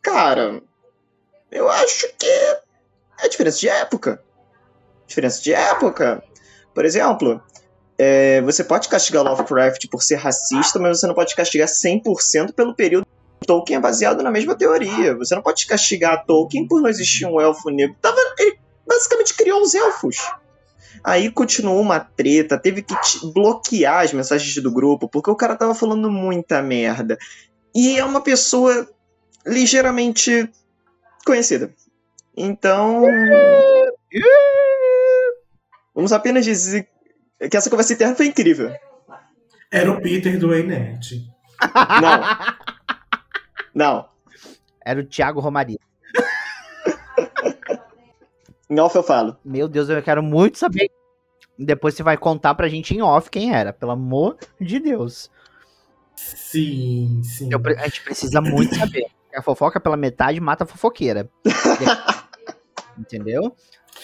cara, eu acho que é diferença de época. Diferença de época. Por exemplo, é, você pode castigar Lovecraft por ser racista, mas você não pode castigar 100% pelo período. Tolkien é baseado na mesma teoria. Você não pode castigar Tolkien por não existir um elfo negro. Tava, ele basicamente criou os elfos. Aí continuou uma treta, teve que bloquear as mensagens do grupo, porque o cara tava falando muita merda. E é uma pessoa ligeiramente conhecida. Então. Vamos apenas dizer que essa conversa interna foi incrível. Era o Peter do Einerd. Não. Não. Era o Thiago Romaria. Em off eu falo. Meu Deus, eu quero muito saber. Depois você vai contar pra gente em off quem era, pelo amor de Deus. Sim, sim. Eu a gente precisa muito saber. A fofoca pela metade mata a fofoqueira. Entendeu?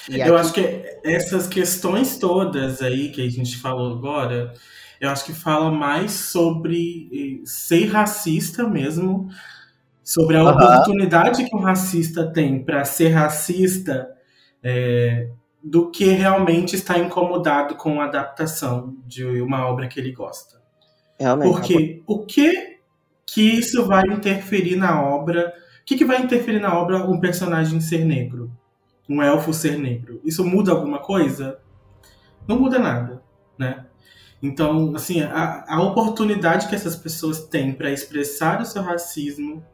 E Eu aqui- acho que essas questões todas aí que a gente falou agora, eu acho que fala mais sobre eh, ser racista mesmo, sobre a Aham. oportunidade que o racista tem para ser racista, eh, do que realmente estar incomodado com a adaptação de uma obra que ele gosta. Realmente. Porque o que que isso vai interferir na obra? O que, que vai interferir na obra um personagem ser negro? Um elfo ser negro? Isso muda alguma coisa? Não muda nada, né? Então, assim, a, a oportunidade que essas pessoas têm para expressar o seu racismo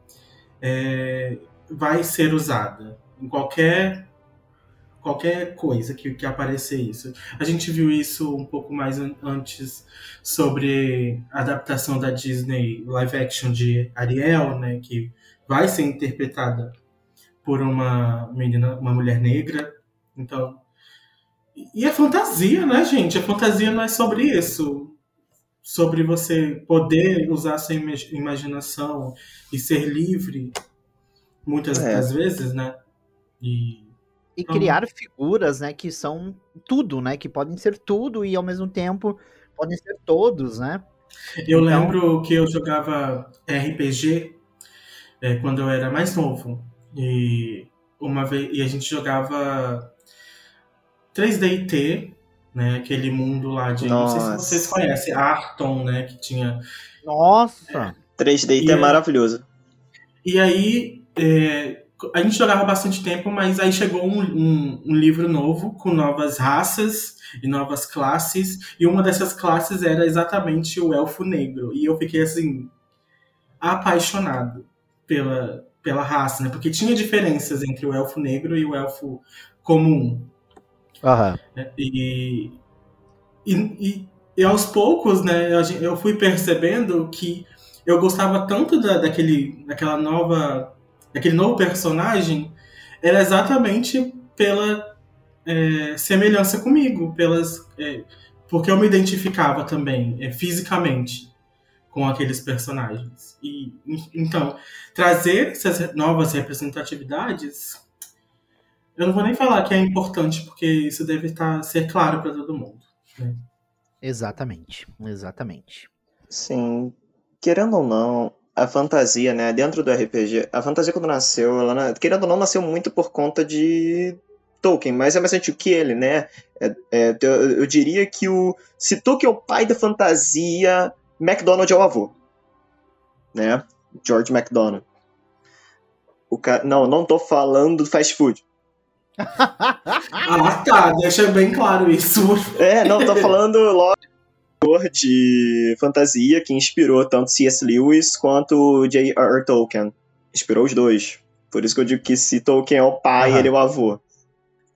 é, vai ser usada em qualquer qualquer coisa que, que aparecer isso. A gente viu isso um pouco mais an- antes sobre a adaptação da Disney live action de Ariel, né, que vai ser interpretada por uma menina, uma mulher negra. Então, e é fantasia, né, gente? A fantasia não é sobre isso. Sobre você poder usar sua ima- imaginação e ser livre, muitas É. das vezes, né? E E criar figuras, né, que são tudo, né? Que podem ser tudo e ao mesmo tempo podem ser todos, né? Eu Então- lembro que eu jogava RPG é, quando eu era mais novo. E uma vez e a gente jogava 3DT, né? Aquele mundo lá de. Não sei se Nossa. vocês conhecem, Arton, né? Que tinha. Nossa! 3D E é é- maravilhoso. E aí é, a gente jogava bastante tempo, mas aí chegou um, um- um livro novo com novas raças e novas classes, e uma dessas classes era exatamente o elfo negro. E eu fiquei assim apaixonado pela, pela raça, né? Porque tinha diferenças entre o elfo negro e o elfo comum. Aham. né? E, e, e, e aos poucos, né, eu fui percebendo que eu gostava tanto da, daquele, daquela nova, daquele novo personagem, era exatamente pela é, semelhança comigo, pelas, é, porque eu me identificava também é, fisicamente com aqueles personagens. E en- então trazer essas novas representatividades eu não vou nem falar que é importante, porque isso deve estar, ser claro para todo mundo. Exatamente. Exatamente. Sim. Querendo ou não, a fantasia, né, dentro do RPG, a fantasia quando nasceu, ela, querendo ou não, nasceu muito por conta de Tolkien, mas é mais antigo que ele, né? É- é, eu, eu diria que o. Se Tolkien é o pai da fantasia, MacDonald é o avô. Né? George MacDonald. O ca... Não, não tô falando do fast food. Ah, tá, deixa bem claro isso. É, não, tô falando logo de fantasia que inspirou tanto C.S. Lewis quanto J.R.R. Tolkien. Inspirou os dois. Por isso que eu digo que se Tolkien é o pai, Aham. ele é o avô.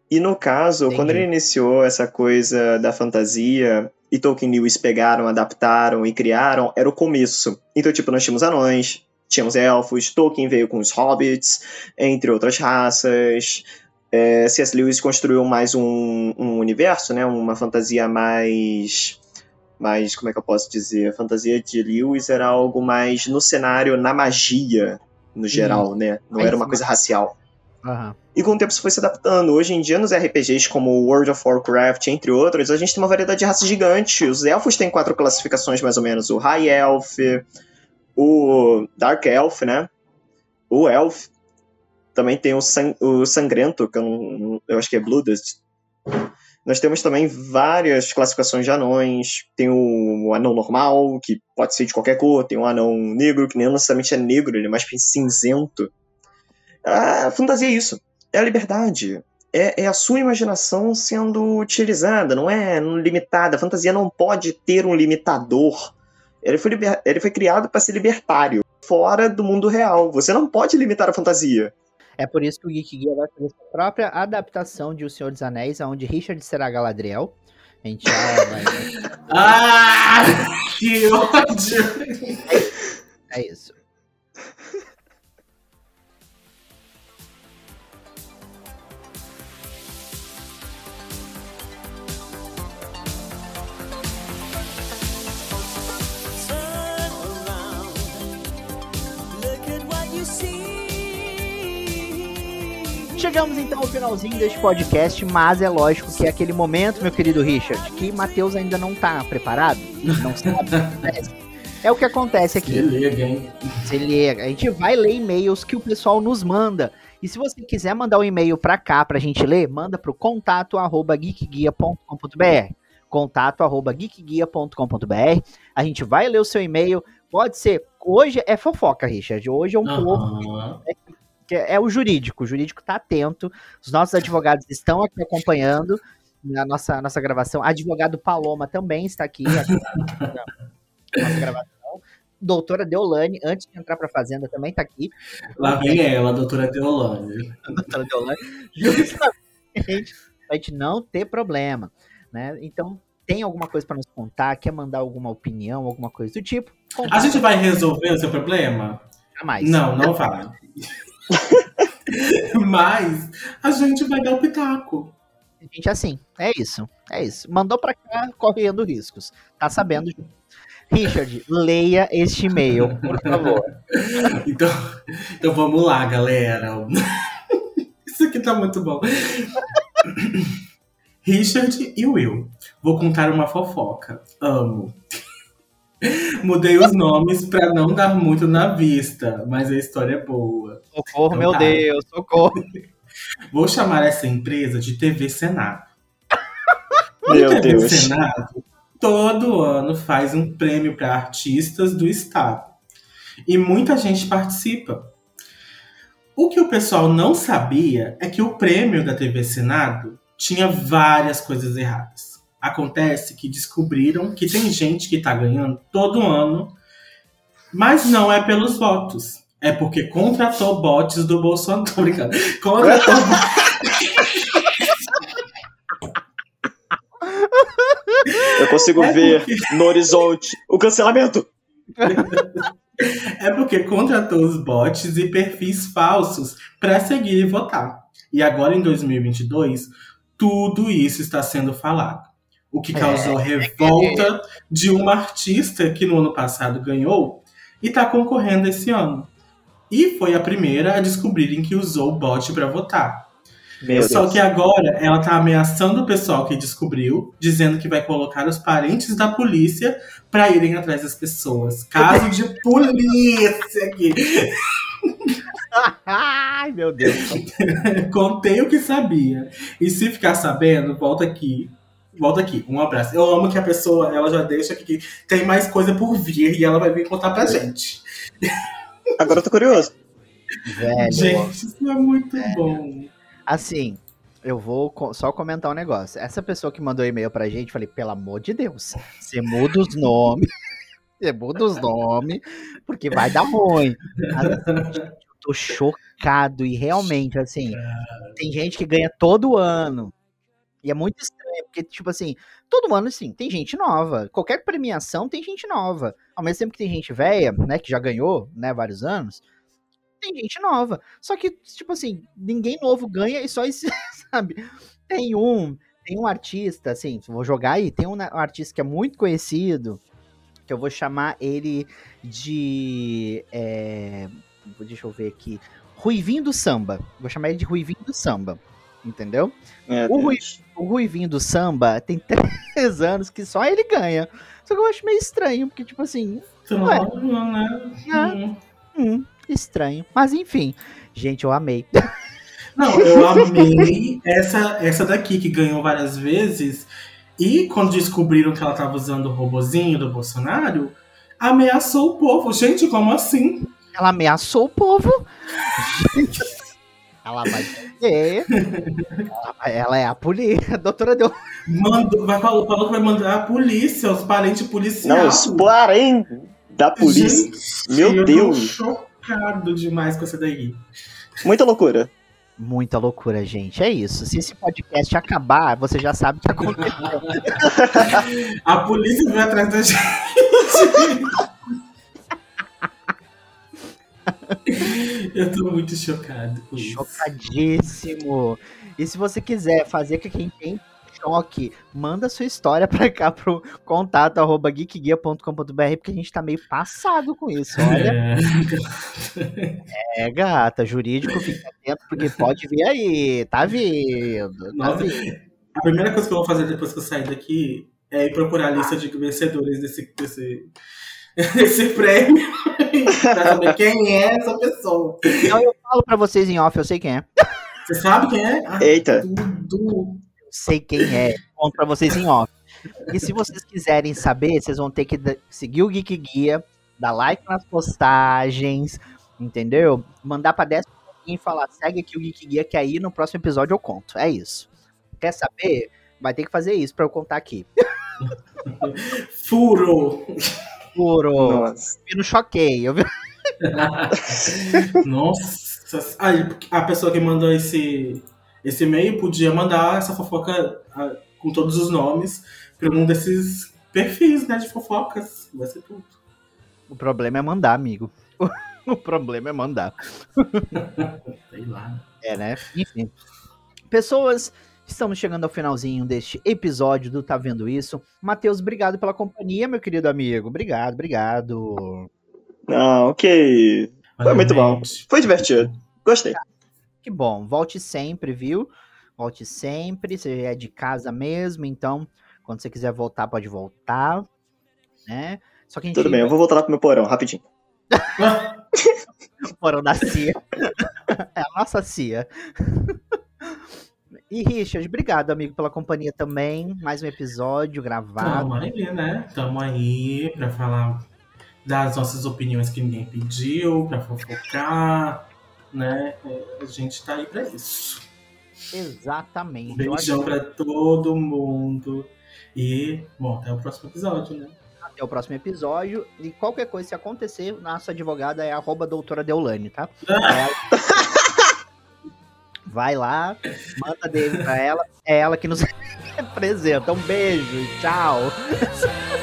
E no caso, Entendi. quando ele iniciou essa coisa da fantasia, e Tolkien e Lewis pegaram, adaptaram e criaram, era o começo. Então, tipo, nós tínhamos anões, tínhamos elfos, Tolkien veio com os hobbits, entre outras raças. É, C.S. Lewis construiu mais um, um universo, né? Uma fantasia mais mais, como é que eu posso dizer? A fantasia de Lewis era algo mais no cenário, na magia, no geral, né? Não era uma coisa racial. Aham. E com o tempo isso foi se adaptando. Hoje em dia, nos RPGs como World of Warcraft, entre outros, a gente tem uma variedade de raças gigante. Os elfos têm quatro classificações, mais ou menos. O High Elf, o Dark Elf, né? O Elf. Também tem o, san o Sangrento, que eu, não, eu acho que é Blooded. Nós temos também várias classificações de anões. Tem o anão normal, que pode ser de qualquer cor. Tem o anão negro, que nem necessariamente é negro, ele é mais cinzento. A fantasia é isso. É a liberdade. É, é a sua imaginação sendo utilizada, não é limitada. A fantasia não pode ter um limitador. Ele foi, liber- ele foi criado para ser libertário, fora do mundo real. Você não pode limitar a fantasia. É por isso que o Geek Guia vai fazer sua própria adaptação de O Senhor dos Anéis, onde Richard será Galadriel. A gente já vai. Ah, que ódio! É isso. Chegamos então ao finalzinho deste podcast, mas é lógico que é aquele momento, meu querido Richard, que Matheus ainda não tá preparado, não sabe o que acontece. É o que acontece aqui. liga, hein? Se liga, a gente vai ler e-mails que o pessoal nos manda. E se você quiser mandar um e-mail pra cá pra gente ler, manda pro contato arroba geekguia.com.br contato arroba geekguia.com.br A gente vai ler o seu e-mail. Pode ser. Hoje é fofoca, Richard. Hoje é um pouco Aham. Que é é o jurídico. O jurídico tá atento. Os nossos advogados estão aqui acompanhando na nossa, nossa gravação. Advogado Paloma também está aqui. aqui na nossa gravação. Doutora Deolane, antes de entrar para a Fazenda, também está aqui. Lá vem ela, a doutora Deolane. Doutora Deolane, justamente pra gente não ter problema. Né? Então, tem alguma coisa para nos contar? Quer mandar alguma opinião, alguma coisa do tipo? A Contato gente vai resolver o seu problema? jamais. Não, não vai. Mas a gente vai dar o pitaco. Gente, assim, é isso. É isso. Mandou pra cá, correndo riscos. Tá sabendo. Richard, leia este e-mail, por favor. Então, então vamos lá, galera. Isso aqui tá muito bom. Richard e Will. Vou contar uma fofoca. Amo. Mudei os nomes pra não dar muito na vista, mas a história é boa. Socorro, Então meu tá. Deus, socorro. Vou chamar essa empresa de TV Senado. Meu TV Deus. Senado todo ano faz um prêmio para artistas do estado. E muita gente participa. O que o pessoal não sabia é que o prêmio da TV Senado tinha várias coisas erradas. Acontece que descobriram que tem gente que tá ganhando todo ano, mas não é pelos votos. É porque contratou bots do Bolsonaro. Contratou Eu consigo É ver porque- no horizonte o cancelamento. É porque contratou os bots e perfis falsos para seguir e votar. E agora em 2022, tudo isso está sendo falado. O que causou revolta de uma artista que no ano passado ganhou e está concorrendo esse ano. E foi a primeira a descobrirem que usou o bot para votar. Meu Só Deus. que agora ela tá ameaçando o pessoal que descobriu, dizendo que vai colocar os parentes da polícia pra irem atrás das pessoas. Caso de polícia aqui. Ai, meu Deus. Contei o que sabia. E se ficar sabendo, volta aqui. Volta aqui. Um abraço. Eu amo que a pessoa, ela já deixa que tem mais coisa por vir e ela vai vir contar pra gente. Agora eu tô curioso. Velho, Gente, isso é muito bom. assim, eu vou co- só comentar um negócio. Essa pessoa que mandou e-mail pra gente, falei, pelo amor de Deus, você muda os nomes. Você muda os nomes, porque vai dar ruim. Assim, eu tô chocado e realmente, assim, tem gente que ganha todo ano. E é muito estranho, porque, tipo assim, todo ano, assim, tem gente nova. Qualquer premiação tem gente nova. Ao mesmo tempo que tem gente velha, né, que já ganhou, né, vários anos, tem gente nova. Só que, tipo assim, ninguém novo ganha e só esse, sabe? Tem um, tem um artista, assim, vou jogar aí, tem um, artista que é muito conhecido, que eu vou chamar ele de. é, deixa eu ver aqui. Ruivinho do Samba. Vou chamar ele de Ruivinho do Samba. Entendeu? É, O Rui-. O Ruivinho do Samba tem três anos que só ele ganha. Só que eu acho meio estranho, porque, tipo assim, Então, Ué. né? Ah. Hum. hum, estranho. Mas enfim, gente, eu amei. Não, eu amei essa, essa daqui que ganhou várias vezes. E quando descobriram que ela tava usando o robozinho do Bolsonaro, ameaçou o povo. Gente, como assim? Ela ameaçou o povo. ela vai. Ela, é a polícia. A doutora deu. Mandou, vai, falou, falou que vai mandar a polícia, os parentes policiais. Não, os parentes da polícia. Gente, Meu eu Deus. Tô chocado demais com essa daí. Muita loucura. Muita loucura, gente. É isso. Se esse podcast acabar, você já sabe o que aconteceu. A polícia veio atrás da gente. Eu tô muito chocado com isso. Chocadíssimo. E se você quiser fazer com que quem tem choque, manda sua história pra cá pro contato arroba geekguia.com.br, porque a gente tá meio passado com isso. Olha, É. é gata, jurídico, fica atento, porque pode vir aí. Tá vindo. Tá vindo. A primeira coisa que eu vou fazer depois que eu sair daqui é ir procurar a lista de vencedores desse, desse, desse prêmio pra saber quem é essa pessoa. Então eu falo pra vocês em off, eu sei quem é. Você sabe quem é? Ah, Eita. Dudu. Eu sei quem é. Conto pra vocês em off. E se vocês quiserem saber, vocês vão ter que seguir o Geek Guia, dar like nas postagens, entendeu? Mandar pra 10 e falar, segue aqui o Geek Guia, que aí no próximo episódio eu conto. É isso. Quer saber? Vai ter que fazer isso pra eu contar aqui. Furo. Puro. Nossa. Vi no choquei. Eu vi... Nossa. Aí, a pessoa que mandou esse, esse e-mail podia mandar essa fofoca ah, com todos os nomes pra um desses perfis, né, de fofocas. Vai ser tudo. O problema é mandar, amigo. O problema é mandar. Sei lá. É, né? Enfim. Pessoas, estamos chegando ao finalzinho deste episódio do Tá Vendo Isso. Matheus, obrigado pela companhia, meu querido amigo. Obrigado, obrigado. Não, ok. Foi muito bom. Foi divertido. Gostei. Que bom. Volte sempre, viu? Volte sempre. Você é de casa mesmo, então, quando você quiser voltar, pode voltar. Né? Só que a gente Tudo bem, eu vou voltar lá pro meu porão, rapidinho. foram da CIA. é a nossa CIA. E Richard, obrigado, amigo, pela companhia também. Mais um episódio gravado. Tamo aí, né? Tamo aí pra falar das nossas opiniões que ninguém pediu, pra fofocar, né? É, A gente tá aí pra isso. Um Exatamente. Acho beijão pra todo mundo. E, bom, até o próximo episódio, né? Até o próximo episódio. E qualquer coisa, se acontecer, nossa advogada é arroba doutora Deolane, tá? É Vai lá, manda dele pra ela. É ela que nos representa. Um beijo, tchau. Try